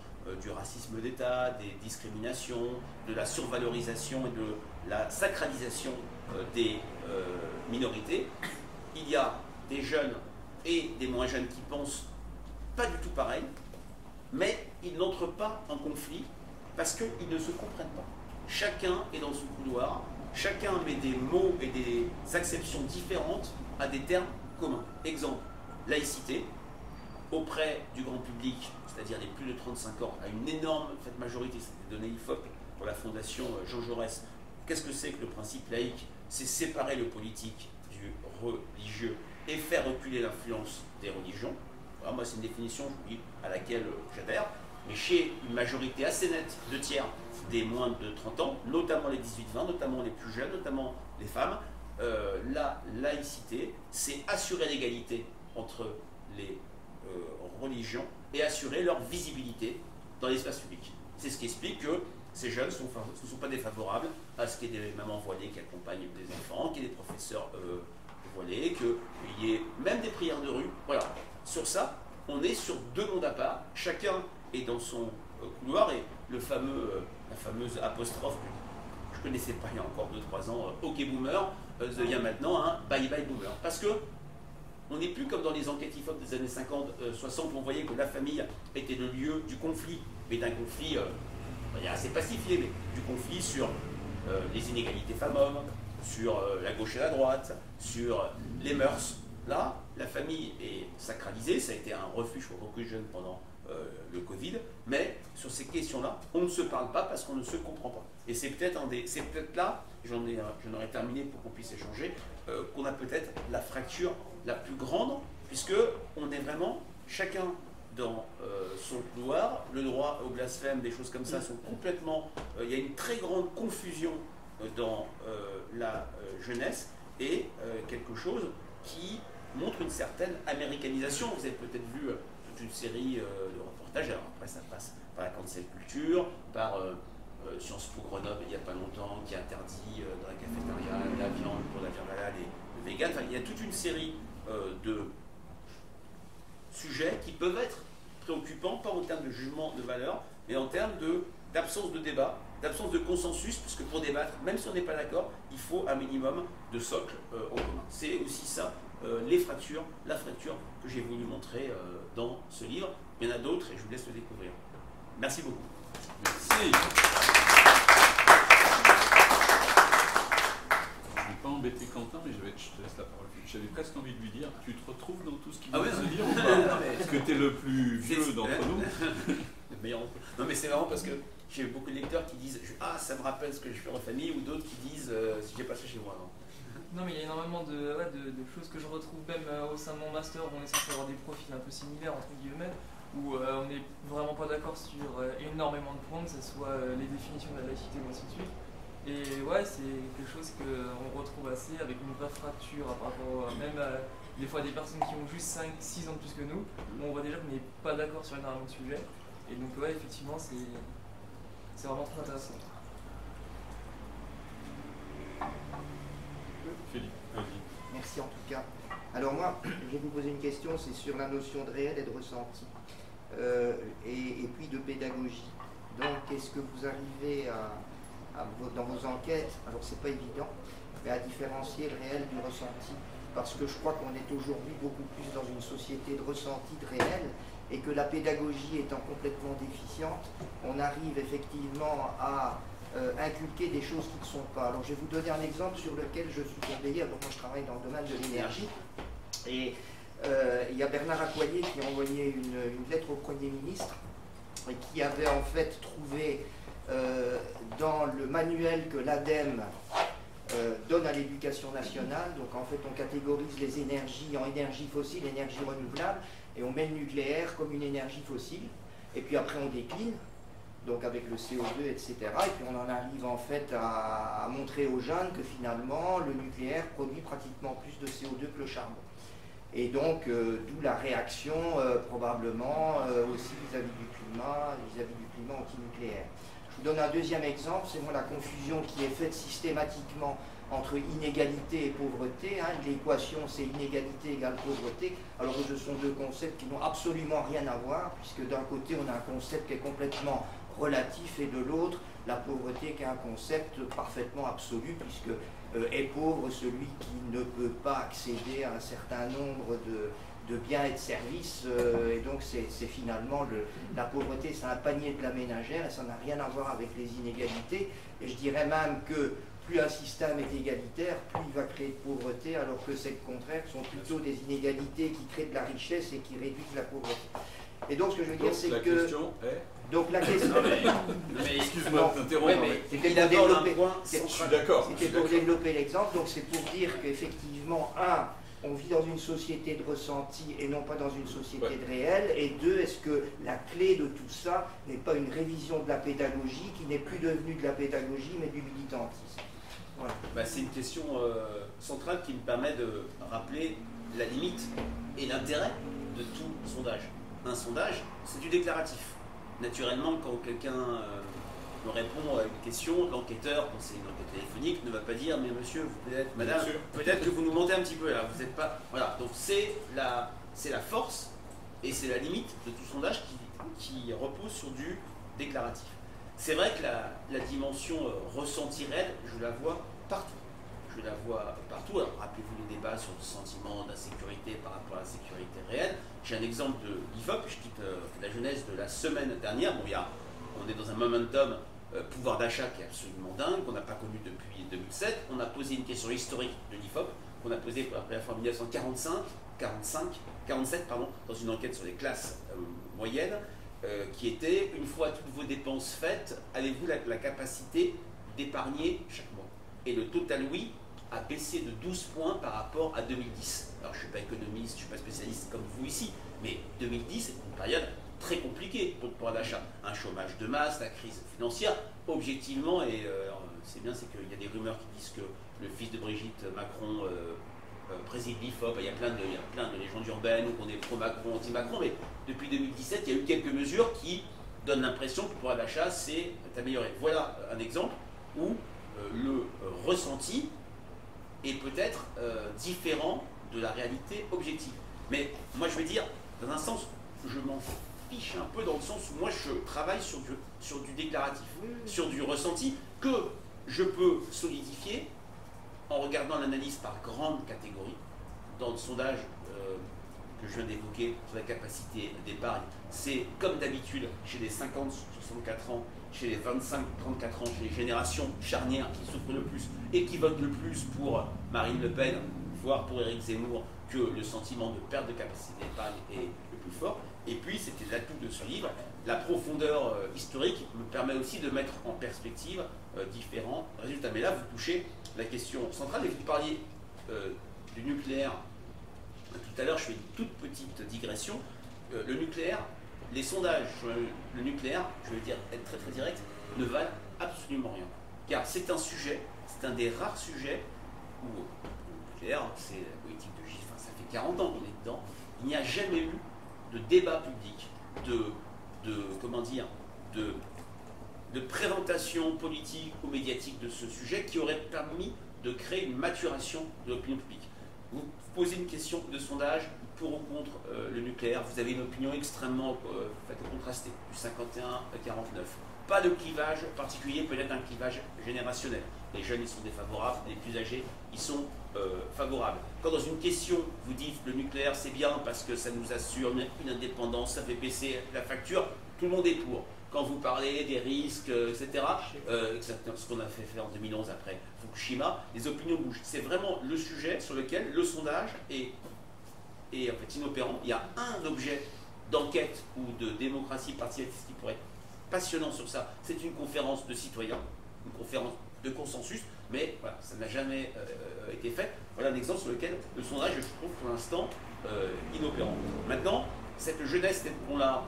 du racisme d'État, des discriminations, de la survalorisation et de la sacralisation des minorités, il y a des jeunes et des moins jeunes qui pensent pas du tout pareil, mais ils n'entrent pas en conflit parce qu'ils ne se comprennent pas. Chacun est dans son couloir, chacun met des mots et des acceptions différentes à des termes communs. Exemple, laïcité, auprès du grand public, c'est-à-dire les plus de 35 ans, à une énorme fait, majorité, c'était donné IFOP pour la fondation euh, Jean Jaurès. Qu'est-ce que c'est que le principe laïque? C'est séparer le politique du religieux et faire reculer l'influence des religions. moi, c'est une définition à laquelle j'adhère. Mais chez une majorité assez nette, de tiers des moins de 30 ans, notamment les 18-20, notamment les plus jeunes, notamment les femmes, euh, la laïcité, c'est assurer l'égalité entre les euh, religions et assurer leur visibilité dans l'espace public. C'est ce qui explique que ces jeunes ne sont, pas défavorables à ce qu'il y ait des mamans voilées qui accompagnent des enfants, qu'il y ait des professeurs euh, voilés, qu'il y ait même des prières de rue. Voilà. Sur ça, on est sur deux mondes à part. Chacun est dans son euh, couloir et le fameux, euh, la fameuse apostrophe que je connaissais pas il y a encore 2-3 ans, euh, OK Boomer, devient maintenant un Bye Bye Boomer. Parce que on n'est plus comme dans les enquêtes IFOP des années 50-60 où on voyait que la famille était le lieu du conflit, mais d'un conflit assez pacifié, mais du conflit sur les inégalités femmes-hommes, sur la gauche et la droite, sur les mœurs. Là, la famille est sacralisée, ça a été un refuge pour beaucoup de jeunes pendant le Covid, mais sur ces questions-là, on ne se parle pas parce qu'on ne se comprend pas. Et c'est peut-être peut-être là, j'en ai, j'en aurais terminé pour qu'on puisse échanger, euh, qu'on a peut-être la fracture la plus grande, puisque on est vraiment chacun dans son couloir, le droit au blasphème, des choses comme ça sont complètement, il y a une très grande confusion dans euh, la euh, jeunesse et euh, quelque chose qui montre une certaine américanisation. Vous avez peut-être vu une série de reportages, alors après ça passe par la cancel culture, par Sciences Po Grenoble il n'y a pas longtemps, qui interdit dans la cafétéria la viande pour la viande halal et le vegan. Enfin, il y a toute une série de sujets qui peuvent être préoccupants, pas en termes de jugement de valeur, mais en termes d'absence de débat d'absence de consensus, puisque pour débattre, même si on n'est pas d'accord, il faut un minimum de socle euh, en commun. C'est aussi ça, euh, les fractures, la fracture que j'ai voulu montrer euh, dans ce livre. Il y en a d'autres et je vous laisse le découvrir. Merci beaucoup. Merci. Je ne vais pas embêter Quentin, mais je, vais, je te laisse la parole. J'avais presque envie de lui dire, tu te retrouves dans tout ce qu'il ah vient de dire ou pas [LAUGHS] Parce que tu es le plus vieux d'entre nous. [LAUGHS] Non mais c'est marrant parce que j'ai beaucoup de lecteurs qui disent Ah, ça me rappelle ce que je fais en famille, ou d'autres qui disent euh, Si j'ai passé chez moi avant. Non, mais il y a énormément de, choses que je retrouve même euh, au sein de mon master où on est censé avoir des profils un peu similaires, entre guillemets, où euh, on n'est vraiment pas d'accord sur énormément de points, que ce soit les définitions de la laïcité ou ainsi de suite. Et ouais, c'est quelque chose qu'on retrouve assez avec une vraie fracture par rapport même à des fois des personnes qui ont juste 5-6 ans de plus que nous, où on voit déjà qu'on n'est pas d'accord sur énormément de sujets. Et donc ouais, effectivement, c'est vraiment très intéressant. Merci en tout cas. Alors moi, [CLEARS THROAT] je vais vous poser une question, c'est sur la notion de réel et de ressenti, euh, et, puis de pédagogie. Donc, est-ce que vous arrivez à, dans vos enquêtes, alors c'est pas évident, mais à différencier le réel du ressenti? Parce que je crois qu'on est aujourd'hui beaucoup plus dans une société de ressenti, de réel, et que la pédagogie étant complètement déficiente, on arrive effectivement à euh, inculquer des choses qui ne sont pas. Alors je vais vous donner un exemple sur lequel je suis tombé donc moi je travaille dans le domaine de l'énergie, et euh, il y a Bernard Accoyer qui a envoyé une, lettre au Premier ministre, et qui avait en fait trouvé euh, dans le manuel que l'ADEME donne à l'éducation nationale, donc en fait on catégorise les énergies en énergie fossile, énergie renouvelable, et on met le nucléaire comme une énergie fossile, et puis après on décline, donc avec le CO2, etc. Et puis on en arrive en fait à, montrer aux jeunes que finalement le nucléaire produit pratiquement plus de CO2 que le charbon. Et donc euh, d'où la réaction euh, probablement euh, aussi vis-à-vis du climat, vis-à-vis du climat antinucléaire. Je vous donne un deuxième exemple, c'est moi la confusion qui est faite systématiquement entre inégalité et pauvreté. Hein. L'équation, c'est inégalité égale pauvreté, alors que ce sont deux concepts qui n'ont absolument rien à voir, puisque d'un côté, on a un concept qui est complètement relatif et de l'autre, la pauvreté qui est un concept parfaitement absolu, puisque euh, est pauvre celui qui ne peut pas accéder à un certain nombre de, biens et de services. Euh, et donc, c'est finalement le, la pauvreté, c'est un panier de la ménagère et ça n'a rien à voir avec les inégalités. Et je dirais même que plus un système est égalitaire, plus il va créer de pauvreté, alors que c'est le contraire, ce sont plutôt des inégalités qui créent de la richesse et qui réduisent la pauvreté. Et donc ce que je veux dire, c'est que... Question est... Donc la question... mais, excuse-moi de t'interrompre. C'était pour développer, d'accord. C'était pour développer l'exemple, donc c'est pour dire qu'effectivement, un, on vit dans une société de ressenti et non pas dans une société de réel Et deux, est-ce que la clé de tout ça n'est pas une révision de la pédagogie qui n'est plus devenue de la pédagogie mais du militantisme? Bah, c'est une question euh, centrale qui me permet de rappeler la limite et l'intérêt de tout sondage. Un sondage, c'est du déclaratif. Naturellement, quand quelqu'un euh, me répond à une question, l'enquêteur, quand c'est une enquête téléphonique, ne va pas dire Mais monsieur, peut-être, madame, peut-être que vous nous mentez un petit peu là, vous n'êtes pas. Voilà, donc c'est la, c'est la force et c'est la limite de tout sondage qui, qui repose sur du déclaratif. C'est vrai que la, la dimension euh, ressenti réel, je la vois partout. Je la vois partout. Rappelez-vous les débats sur le sentiment d'insécurité par rapport à la sécurité réelle. J'ai un exemple de l'IFOP, je quitte euh, la jeunesse de la semaine dernière. Bon, il y a, on est dans un momentum euh, pouvoir d'achat qui est absolument dingue, qu'on n'a pas connu depuis 2007. On a posé une question historique de l'IFOP, qu'on a posée pour la première fois en 1945, 45, 47, pardon, dans une enquête sur les classes euh, moyennes, qui était, une fois toutes vos dépenses faites, avez-vous la capacité d'épargner chaque mois? Et le total oui a baissé de 12 points par rapport à 2010. Alors je ne suis pas économiste, je ne suis pas spécialiste comme vous ici, mais 2010 c'est une période très compliquée pour le pouvoir d'achat. Un chômage de masse, la crise financière, objectivement, et euh, c'est bien, c'est qu'il y a des rumeurs qui disent que le fils de Brigitte Macron euh, euh, préside l'IFOP, il y a plein de, il y a plein de légendes urbaines où on est pro-Macron, anti-Macron, mais depuis 2017, il y a eu quelques mesures qui donnent l'impression que le pouvoir d'achat s'est amélioré. Voilà un exemple où le ressenti est peut-être euh, différent de la réalité objective. Mais moi je vais dire, dans un sens, je m'en fiche un peu dans le sens où moi je travaille sur du, sur du déclaratif, sur du ressenti que je peux solidifier en regardant l'analyse par grande catégorie. Dans le sondage que je viens d'évoquer sur la capacité d'épargne, c'est comme d'habitude chez les 50-64 ans chez les 25-34 ans, chez les générations charnières qui souffrent le plus et qui votent le plus pour Marine Le Pen, voire pour Éric Zemmour, que le sentiment de perte de capacité d'épargne est le plus fort. Et puis, c'était l'atout de ce livre. La profondeur euh, historique me permet aussi de mettre en perspective euh, différents résultats. Mais là, vous touchez la question centrale et vous parliez euh, du nucléaire. Tout à l'heure, je fais une toute petite digression. le nucléaire, les sondages sur le nucléaire, je veux dire être très très direct, ne valent absolument rien. Car c'est un sujet, c'est un des rares sujets où le nucléaire, c'est la politique de Gilles, ça fait 40 ans qu'on est dedans, il n'y a jamais eu de débat public, de, de comment dire, de, de présentation politique ou médiatique de ce sujet qui aurait permis de créer une maturation de l'opinion publique. Vous posez une question de sondage, pour ou contre euh, le nucléaire, vous avez une opinion extrêmement euh, contrastée, du 51 à 49. Pas de clivage particulier, peut-être un clivage générationnel. Les jeunes, ils sont défavorables, les plus âgés, ils sont euh, favorables. Quand dans une question, vous dites le nucléaire, c'est bien parce que ça nous assure une indépendance, ça fait baisser la facture, tout le monde est pour. Quand vous parlez des risques, etc., euh, ce qu'on a fait faire en 2011 après Fukushima, les opinions bougent. C'est vraiment le sujet sur lequel le sondage est, est en fait inopérant. Il y a un objet d'enquête ou de démocratie participative qui pourrait être passionnant sur ça. C'est une conférence de citoyens, une conférence de consensus, mais voilà, ça n'a jamais euh, été fait. Voilà un exemple sur lequel le sondage, je trouve pour l'instant euh, inopérant. Maintenant, cette jeunesse telle qu'on l'a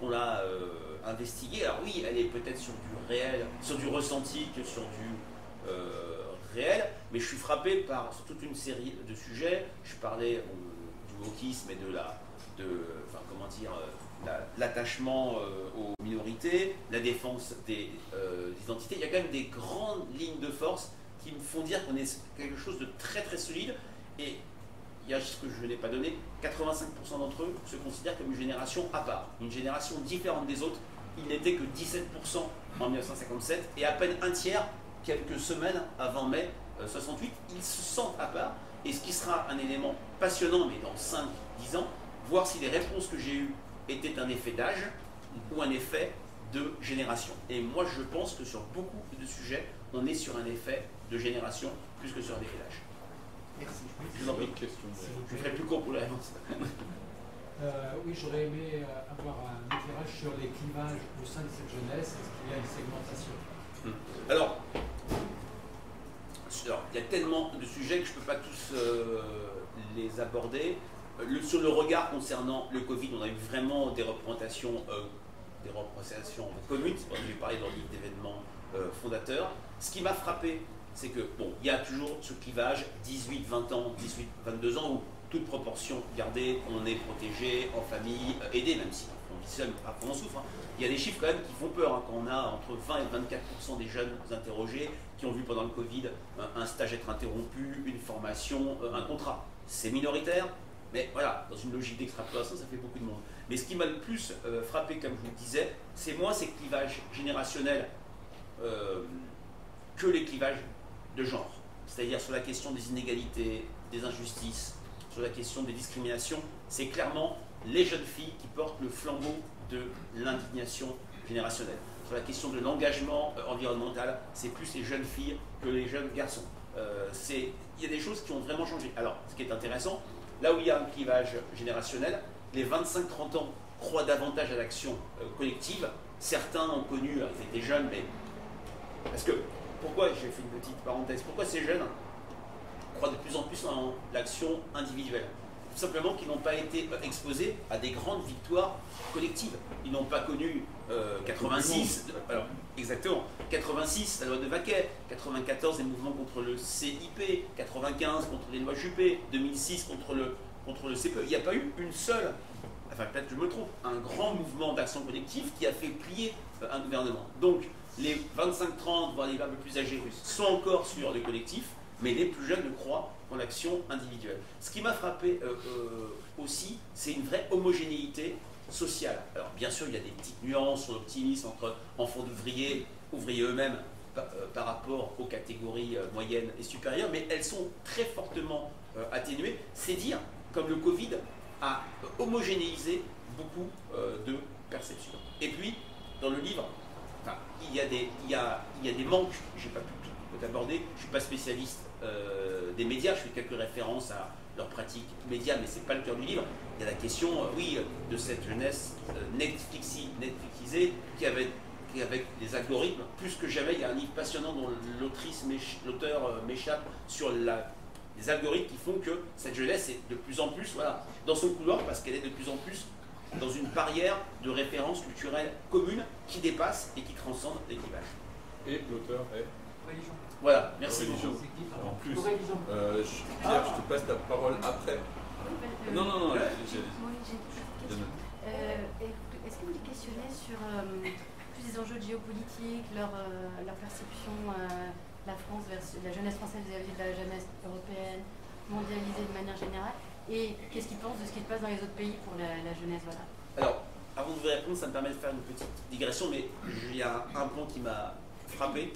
qu'on l'a euh, investiguée, alors oui, elle est peut-être sur du réel, sur du ressenti que sur du mais je suis frappé par toute une série de sujets. Je parlais du wokisme et de la, de, comment dire, l'attachement euh, aux minorités, la défense des euh, identités. Il y a quand même des grandes lignes de force qui me font dire qu'on est quelque chose de très très solide. Et il y a ce que je n'ai pas donné, 85% d'entre eux se considèrent comme une génération à part, une génération différente des autres. Il n'était que 17% en 1957 et à peine un tiers quelques semaines avant mai 68. Euh, Ils se sentent à part. Et ce qui sera un élément passionnant, mais dans 5-10 ans, voir si les réponses que j'ai eues était un effet d'âge ou un effet de génération. Et moi, je pense que sur beaucoup de sujets, on est sur un effet de génération plus que sur un effet d'âge. Merci. Je vous en prie. Je ferai plus court pour la réponse. [LAUGHS] Euh, oui, j'aurais aimé euh, avoir un éclairage sur les clivages au sein de cette jeunesse. Est-ce qu'il y a une segmentation? Alors, il y a tellement de sujets que je ne peux pas tous euh, les aborder sur le regard concernant le Covid, on a eu vraiment des représentations, euh, des représentations communes. J'ai parlé dans livre d'événements euh, fondateurs. Ce qui m'a frappé, c'est que bon, il y a toujours ce clivage 18, 20 ans, 18, 22 ans où toute proportion gardée, on est protégé, en famille, euh, aidé, même si on vit seul, après on souffre. Hein. Il y a des chiffres quand même qui font peur, hein, quand on a entre 20 et 24% des jeunes interrogés qui ont vu pendant le Covid un stage être interrompu, une formation, un contrat. C'est minoritaire, mais voilà, dans une logique d'extrapolation, ça fait beaucoup de monde. Mais ce qui m'a le plus euh, frappé, comme je vous le disais, c'est moins ces clivages générationnels euh, que les clivages de genre. C'est-à-dire sur la question des inégalités, des injustices, sur la question des discriminations, c'est clairement les jeunes filles qui portent le flambeau de l'indignation générationnelle. Sur la question de l'engagement euh, environnemental, c'est plus les jeunes filles que les jeunes garçons. il y a des choses qui ont vraiment changé. Alors, ce qui est intéressant, Là où il y a un clivage générationnel, les 25-30 ans croient davantage à l'action euh, collective. Certains ont connu, euh, ils étaient jeunes, mais. Parce que, pourquoi, j'ai fait une petite parenthèse, pourquoi ces jeunes croient de plus en plus en l'action individuelle? Tout simplement qu'ils n'ont pas été euh, exposés à des grandes victoires collectives. Ils n'ont pas connu 86, alors, exactement, 86, la loi de Vaquet, 94, les mouvements contre le CIP, 95 contre les lois Juppé, 2006 contre le, contre le CPE. Il n'y a pas eu une seule, enfin peut-être que je me trompe, un grand mouvement d'action collective qui a fait plier euh, un gouvernement. Donc les 25-30, voire les un peu plus âgés sont encore sur le collectif, mais les plus jeunes ne croient qu'en l'action individuelle. Ce qui m'a frappé euh, euh, aussi, c'est une vraie homogénéité sociale. Alors bien sûr, il y a des petites nuances sur l'optimisme entre enfants d'ouvriers, ouvriers eux-mêmes, par, euh, rapport aux catégories euh, moyennes et supérieures, mais elles sont très fortement euh, atténuées. C'est dire, comme le Covid a homogénéisé beaucoup de perceptions. Et puis, dans le livre, il, y a des, il, y manques, j'ai pas pu tout aborder, je ne suis pas spécialiste des médias, je fais quelques références à leurs pratiques médias, mais ce n'est pas le cœur du livre. Il y a la question, euh, oui, de cette jeunesse euh, Netflixi, Netflixisée qui avait avec des algorithmes, plus que jamais, il y a un livre passionnant dont l'auteur euh, m'échappe sur les algorithmes qui font que cette jeunesse est de plus en plus voilà, dans son couloir parce qu'elle est de plus en plus dans une barrière de référence culturelle commune qui dépasse et qui transcende les Et l'auteur est Religion. Voilà, merci beaucoup. En plus, euh, je, Pierre, je te passe la parole après. Non, non, non. J'ai euh, Est-ce que vous les questionnez sur euh, plus des enjeux géopolitiques, leur, euh, leur perception, la France versus la jeunesse française vis-à-vis de la jeunesse européenne, mondialisée de manière générale, et qu'est-ce qu'ils pensent de ce qui se passe dans les autres pays pour la, jeunesse voilà. Alors, avant de vous répondre, ça me permet de faire une petite digression, mais il y a un point qui m'a frappé,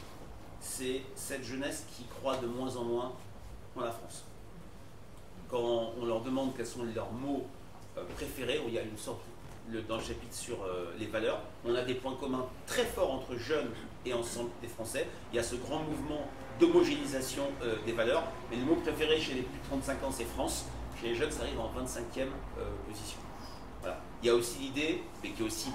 c'est cette jeunesse qui croit de moins en moins en la France. Quand on leur demande quels sont leurs mots euh, préférés, où il y a une sorte, dans le chapitre sur euh, les valeurs, on a des points communs très forts entre jeunes et ensemble des Français. Il y a ce grand mouvement d'homogénéisation euh, des valeurs, mais le mot préféré chez les plus de 35 ans, c'est France. Chez les jeunes, ça arrive en 25e euh, position. Voilà. Il y a aussi l'idée, mais qui est aussi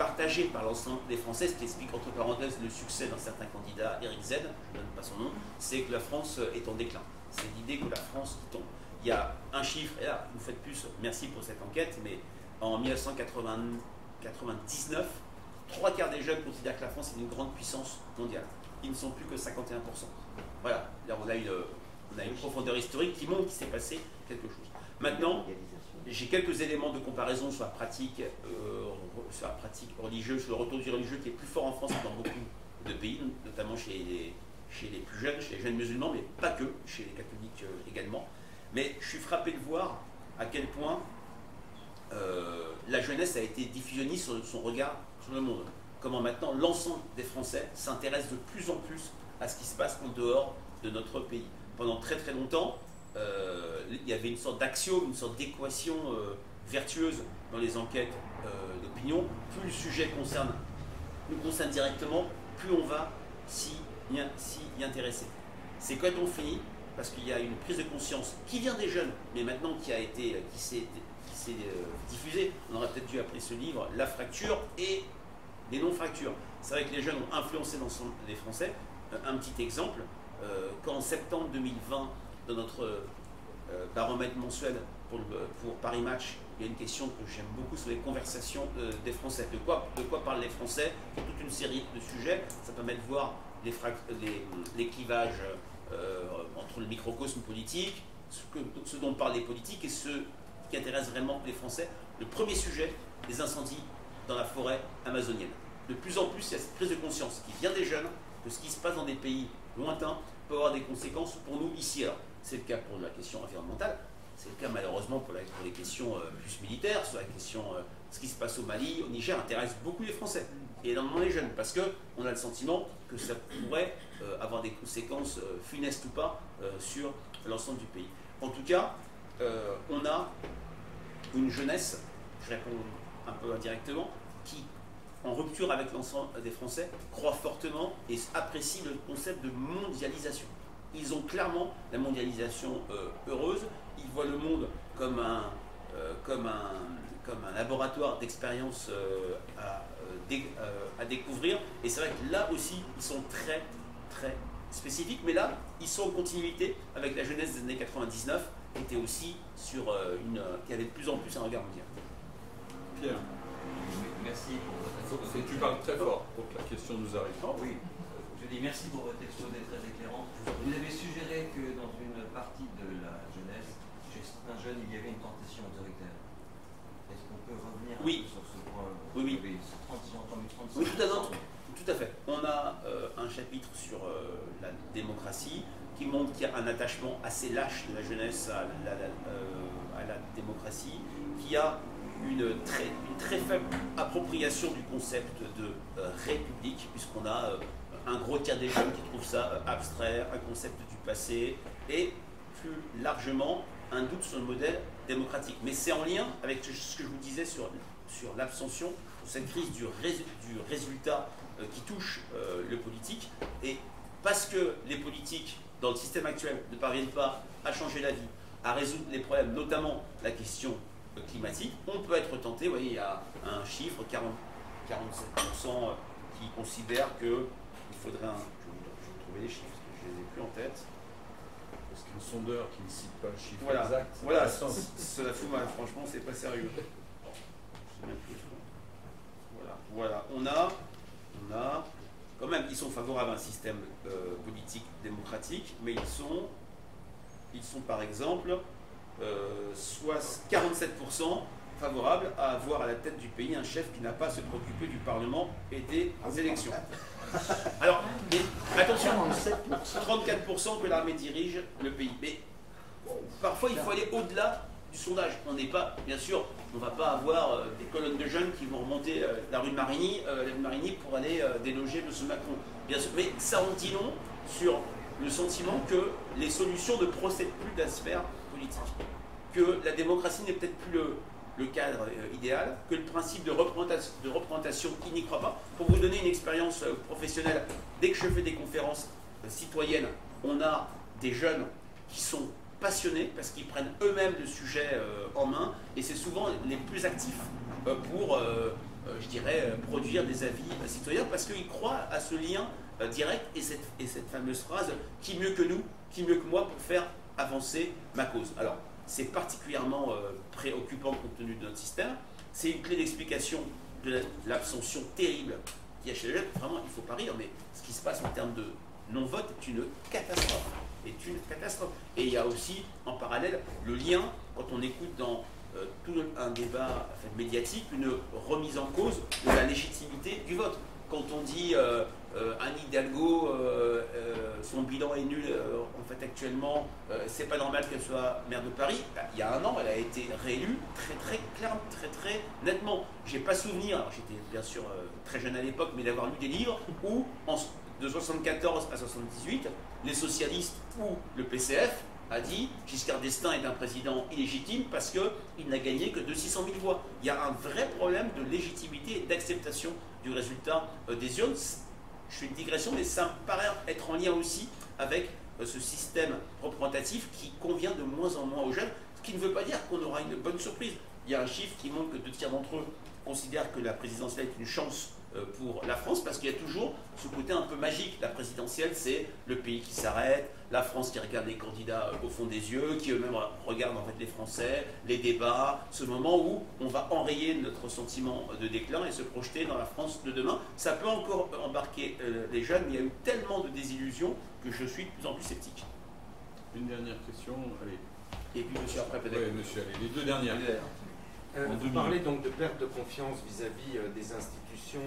partagée par l'ensemble des Français, ce qui explique entre parenthèses le succès d'un certain candidat, Eric Z, je ne donne pas son nom, c'est que la France est en déclin. C'est l'idée que la France tombe. Il y a un chiffre, et là, vous faites plus, merci pour cette enquête, mais en 1999, trois quarts des jeunes considèrent que la France est une grande puissance mondiale. Ils ne sont plus que 51%. Voilà, là on a une, on a une profondeur historique qui montre qu'il s'est passé quelque chose. Maintenant, j'ai quelques éléments de comparaison sur la pratique, euh, pratique religieuse, sur le retour du religieux qui est plus fort en France que dans beaucoup de pays, notamment chez les, chez les plus jeunes, chez les jeunes musulmans, mais pas que, chez les catholiques euh, également. Mais je suis frappé de voir à quel point euh, la jeunesse a été diffusionniste sur son regard sur le monde. Comment maintenant l'ensemble des Français s'intéressent de plus en plus à ce qui se passe en dehors de notre pays. Pendant très très longtemps, il y avait une sorte d'axiome, une sorte d'équation euh, vertueuse dans les enquêtes euh, d'opinion. Plus le sujet nous concerne directement, plus on va s'y y, intéresser. C'est quand on finit, parce qu'il y a une prise de conscience qui vient des jeunes, mais maintenant qui a été, qui s'est, euh, diffusée. On aurait peut-être dû appeler ce livre La fracture et les non-fractures. C'est vrai que les jeunes ont influencé l'ensemble des Français. Euh, Un petit exemple, euh, quand en septembre 2020, dans notre euh, baromètre mensuel pour, Paris Match, il y a une question que j'aime beaucoup sur les conversations euh, des Français. De quoi, parlent les Français Pour toute une série de sujets? Ça permet de voir les, clivages euh, entre le microcosme politique, ce, que, ce dont parlent les politiques et ce qui intéresse vraiment les Français. Le premier sujet, les incendies dans la forêt amazonienne. De plus en plus, il y a cette prise de conscience qui vient des jeunes que ce qui se passe dans des pays lointains peut avoir des conséquences pour nous ici. Alors, c'est le cas pour la question environnementale, c'est le cas malheureusement pour, les questions euh, plus militaires, sur la question euh, ce qui se passe au Mali, au Niger intéresse beaucoup les Français et énormément les jeunes parce que on a le sentiment que ça pourrait euh, avoir des conséquences funestes ou pas sur l'ensemble du pays. En tout cas, on a une jeunesse, je réponds un peu indirectement, qui, en rupture avec l'ensemble des Français, croit fortement et apprécie le concept de mondialisation. Ils ont clairement la mondialisation euh, heureuse, ils voient le monde comme un, euh, comme un, comme un laboratoire d'expérience euh, à, dé- à découvrir. Et c'est vrai que là aussi, ils sont très, très spécifiques, mais là, ils sont en continuité avec la jeunesse des années 99, qui était aussi sur euh, une, qui avait de plus en plus un regard mondial. Pierre, Merci pour votre tu parles très fort pour que la question nous arrive. Oh oui, dis merci pour votre exposé très éclairant. Vous avez suggéré que dans une partie de la jeunesse, chez certains jeunes, il y avait une tentation autoritaire. Est-ce qu'on peut revenir Oui. sur ce point Oui, oui. Avez 30, j'ai entendu 35. Oui, tout à. Tout à fait. On a euh, un chapitre sur euh, la démocratie qui montre qu'il y a un attachement assez lâche de la jeunesse à la, la- euh, à la démocratie, qui a une très, une très faible appropriation du concept de euh, république, puisqu'on a euh, un gros tiers des jeunes qui trouvent ça euh, abstrait, un concept du passé, et plus largement un doute sur le modèle démocratique. Mais c'est en lien avec ce que je vous disais sur, sur l'abstention, cette crise du, du résultat euh, qui touche euh, le politique. Et parce que les politiques, dans le système actuel, ne parviennent pas à changer la vie, à résoudre les problèmes, notamment la question climatique, on peut être tenté, vous voyez, il y a un chiffre, 40, 47% euh, qui considèrent qu'il faudrait un... Je vais, vous, je vais vous trouver les chiffres, parce que je ne les ai plus en tête. Parce qu'un sondeur qui ne cite pas le chiffre Voilà, exact, ça voilà, cela fout mal, franchement, c'est pas sérieux. Je sais même plus. Voilà, voilà, on a, on a, quand même, ils sont favorables à un système euh, politique démocratique, mais ils sont, ils sont par exemple, euh, soit 47% favorables à avoir à la tête du pays un chef qui n'a pas à se préoccuper du Parlement et des élections. [LAUGHS] Alors, attention, 34% que l'armée dirige le pays. Mais parfois, il faut aller au-delà du sondage. On n'est pas, bien sûr, on ne va pas avoir euh, des colonnes de jeunes qui vont remonter euh, la rue de Marigny, euh, la rue de pour aller déloger M. Macron. Bien sûr, mais ça en dit long sur le sentiment que les solutions ne procèdent plus de la sphère politique, que la démocratie n'est peut-être plus le, le cadre euh, idéal, que le principe de représentation, de représentation il n'y croit pas. Pour vous donner une expérience euh, professionnelle, dès que je fais des conférences euh, citoyennes, on a des jeunes qui sont passionnés parce qu'ils prennent eux-mêmes le sujet en main et c'est souvent les plus actifs pour, je dirais, produire des avis citoyens parce qu'ils croient à ce lien direct et cette, et cette fameuse phrase qui mieux que nous, qui mieux que moi pour faire avancer ma cause. Alors, c'est particulièrement euh, préoccupant compte tenu de notre système. C'est une clé d'explication de la- l'abstention terrible qu'il y a chez les jeunes. Vraiment, il ne faut pas rire, mais ce qui se passe en termes de non-vote est une catastrophe. Est une catastrophe. Et il y a aussi, en parallèle, le lien, quand on écoute dans euh, tout un débat médiatique, une remise en cause de la légitimité du vote. Quand on dit euh, euh, Anne Hidalgo, euh, euh, son bilan est nul euh, en fait actuellement, c'est pas normal qu'elle soit maire de Paris, bah, il y a un an, elle a été réélue très très clairement, très très nettement. J'ai pas souvenir, j'étais bien sûr très jeune à l'époque, mais d'avoir lu des livres où de 74 à 78, les socialistes ou le PCF a dit Giscard d'Estaing est un président illégitime parce qu'il n'a gagné que de 600 000 voix. Il y a un vrai problème de légitimité et d'acceptation du résultat des urnes. Je fais une digression, mais ça me paraît être en lien aussi avec euh, ce système représentatif qui convient de moins en moins aux jeunes, ce qui ne veut pas dire qu'on aura une bonne surprise. Il y a un chiffre qui montre que deux tiers d'entre eux considèrent que la présidentielle est une chance pour la France parce qu'il y a toujours ce côté un peu magique. La présidentielle, c'est le pays qui s'arrête, la France qui regarde les candidats euh, au fond des yeux, qui eux-mêmes regardent en fait les Français, les débats, ce moment où on va enrayer notre sentiment de déclin et se projeter dans la France de demain. Ça peut encore embarquer euh, les jeunes, mais il y a eu tellement de désillusions que je suis de plus en plus sceptique. Une dernière question, allez. Et puis monsieur après peut-être. Oui, monsieur, allez, les deux dernières. Euh, En deux vous parlez donc de perte de confiance vis-à-vis euh, des institutions,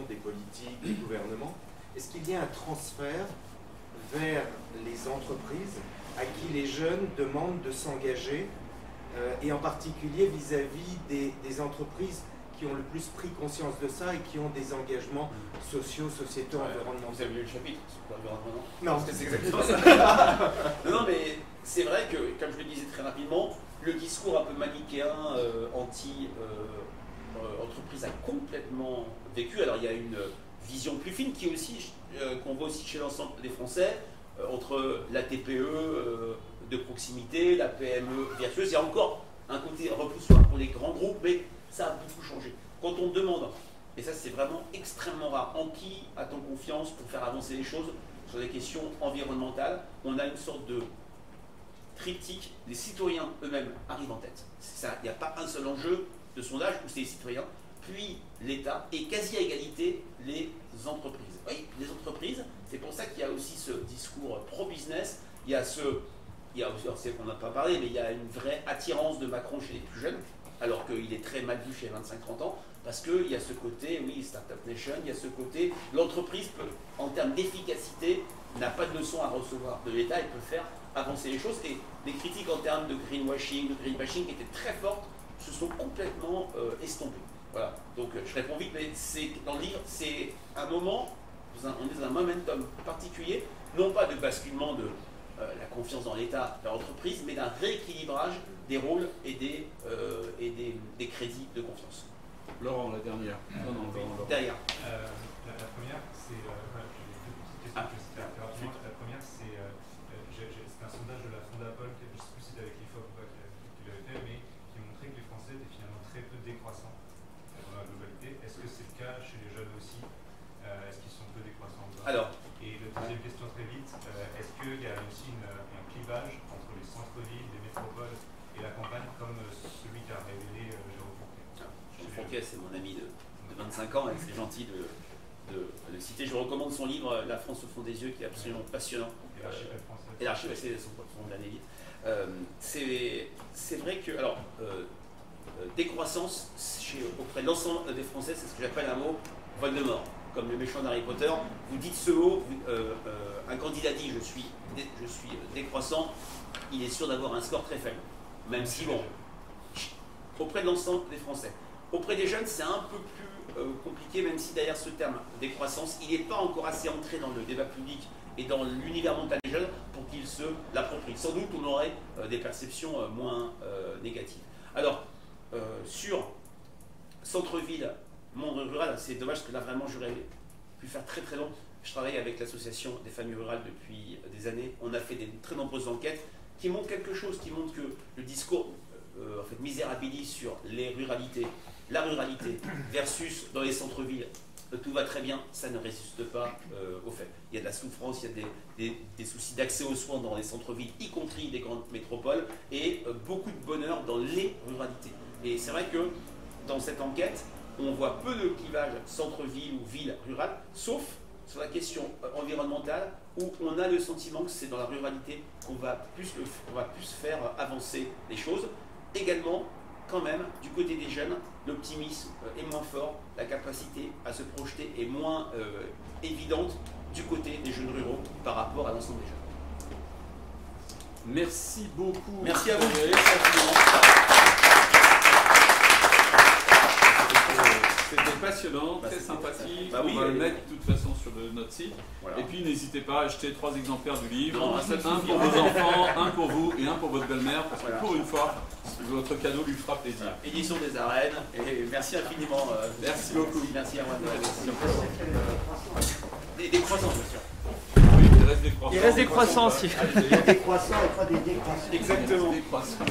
des politiques, des gouvernements. Est-ce qu'il y a un transfert vers les entreprises à qui les jeunes demandent de s'engager euh, et en particulier vis-à-vis des, des entreprises qui ont le plus pris conscience de ça et qui ont des engagements sociaux, sociétaux, Vous environnementaux? avez lu le chapitre sur l'environnement? Non, c'est exactement ça. [LAUGHS] non, mais c'est vrai que, comme je le disais très rapidement, le discours un peu manichéen, euh, anti-entreprise a complètement vécu. Alors il y a une vision plus fine qui aussi, euh, qu'on voit aussi chez l'ensemble des Français, euh, entre la TPE euh, de proximité, la PME vertueuse. Il y a encore un côté repoussoir pour les grands groupes, mais ça a beaucoup changé. Quand on demande, et ça c'est vraiment extrêmement rare, en qui a-t-on confiance pour faire avancer les choses sur des questions environnementales, on a une sorte de triptyque, les citoyens eux-mêmes arrivent en tête. Il n'y a pas un seul enjeu de sondage où c'est les citoyens, puis l'État, et quasi à égalité les entreprises. Oui, les entreprises, c'est pour ça qu'il y a aussi ce discours pro-business, il y a ce, il y a aussi, c'est qu'on n'a pas parlé, mais il y a une vraie attirance de Macron chez les plus jeunes, alors qu'il est très mal vu chez les 25-30 ans, parce qu'il y a ce côté, oui, Startup Nation, il y a ce côté, l'entreprise peut, en termes d'efficacité, n'a pas de leçon à recevoir de l'État, elle peut faire avancer les choses. Et les critiques en termes de greenwashing, de greenbashing qui étaient très fortes, se sont complètement euh, estompées. Voilà. Donc euh, je réponds vite, mais c'est dans le livre, c'est un moment, on est dans un momentum particulier, non pas de basculement de euh, la confiance dans l'État, dans l'entreprise, mais d'un rééquilibrage des rôles et des, euh, et des, des crédits de confiance. Laurent, la dernière. Non, non, Laurent. Derrière. Euh, la, la première, c'est. euh, voilà, j'ai deux petites questions Ah. que je vais faire rapidement. La première, c'est. euh, euh, j'ai- j'ai- c'est un sondage de la Fondapol, qui- je ne sais plus si c'était avec l'IFOP ou pas qui l'a- qui l'avait fait, mais qui montrait que les Français étaient finalement très peu décroissants euh, dans la globalité. Est-ce que c'est le cas chez les jeunes aussi Euh, Est-ce qu'ils sont peu décroissants ou pas Alors, Et la deuxième question très vite, euh, est-ce qu'il y a aussi une- un clivage entre les centres-villes, les métropoles et la campagne comme euh, celui qu'a révélé euh, Jérôme Fourquet Jean Fourquet, c'est mon ami de, de 25 ans et c'est gentil de, de, Je recommande son livre La France au fond des yeux qui est absolument passionnant. Et l'archive, c'est son, son de l'année vite. Euh, c'est vrai que, alors, euh, euh, décroissance chez, auprès de l'ensemble des Français, c'est ce que j'appelle un mot Voldemort. Comme le méchant d'Harry Potter, vous dites ce mot, vous- euh, euh, un candidat dit je suis, je suis décroissant, il est sûr d'avoir un score très faible. Même si, bon, auprès de l'ensemble des Français. Auprès des jeunes, c'est un peu plus euh, compliqué, même si derrière ce terme décroissance, il n'est pas encore assez entré dans le débat public et dans l'univers mental des jeunes pour qu'ils se l'approprient. Sans doute, on aurait euh, des perceptions euh, moins négatives. Alors, sur centre-ville, monde rural, c'est dommage parce que là, vraiment, j'aurais pu faire très très long. Je travaille avec l'association des familles rurales depuis des années. On a fait des très nombreuses enquêtes qui montrent quelque chose, qui montrent que le discours en fait, misérabilise sur les ruralités, la ruralité versus dans les centres-villes, euh, tout va très bien, ça ne résiste pas euh, au fait. Il y a de la souffrance, il y a des, soucis d'accès aux soins dans les centres-villes, y compris des grandes métropoles, et euh, beaucoup de bonheur dans les ruralités. Et c'est vrai que dans cette enquête, on voit peu de clivage centre-ville ou ville rurale, sauf sur la question environnementale, où on a le sentiment que c'est dans la ruralité qu'on va, plus, va plus faire avancer les choses. Également, quand même, du côté des jeunes, l'optimisme euh, est moins fort, la capacité à se projeter est moins euh, évidente du côté des jeunes ruraux par rapport à l'ensemble des jeunes. Merci beaucoup. Merci à vous. C'était passionnant, bah, très sympathique. Bah on va le mettre de toute façon sur notre site. Et puis n'hésitez pas à acheter trois exemplaires du livre. un pour vos enfants, un pour vous et un pour votre belle-mère. Parce que pour une fois, votre cadeau lui fera plaisir. Édition des arènes. Et merci infiniment. Euh, merci beaucoup. Merci à moi de Des, des croissants, bien sûr. Oui, il reste des croissants. Il reste des croissants aussi. Il y a des croissants et pas des décroissants. Exactement. Des croissants.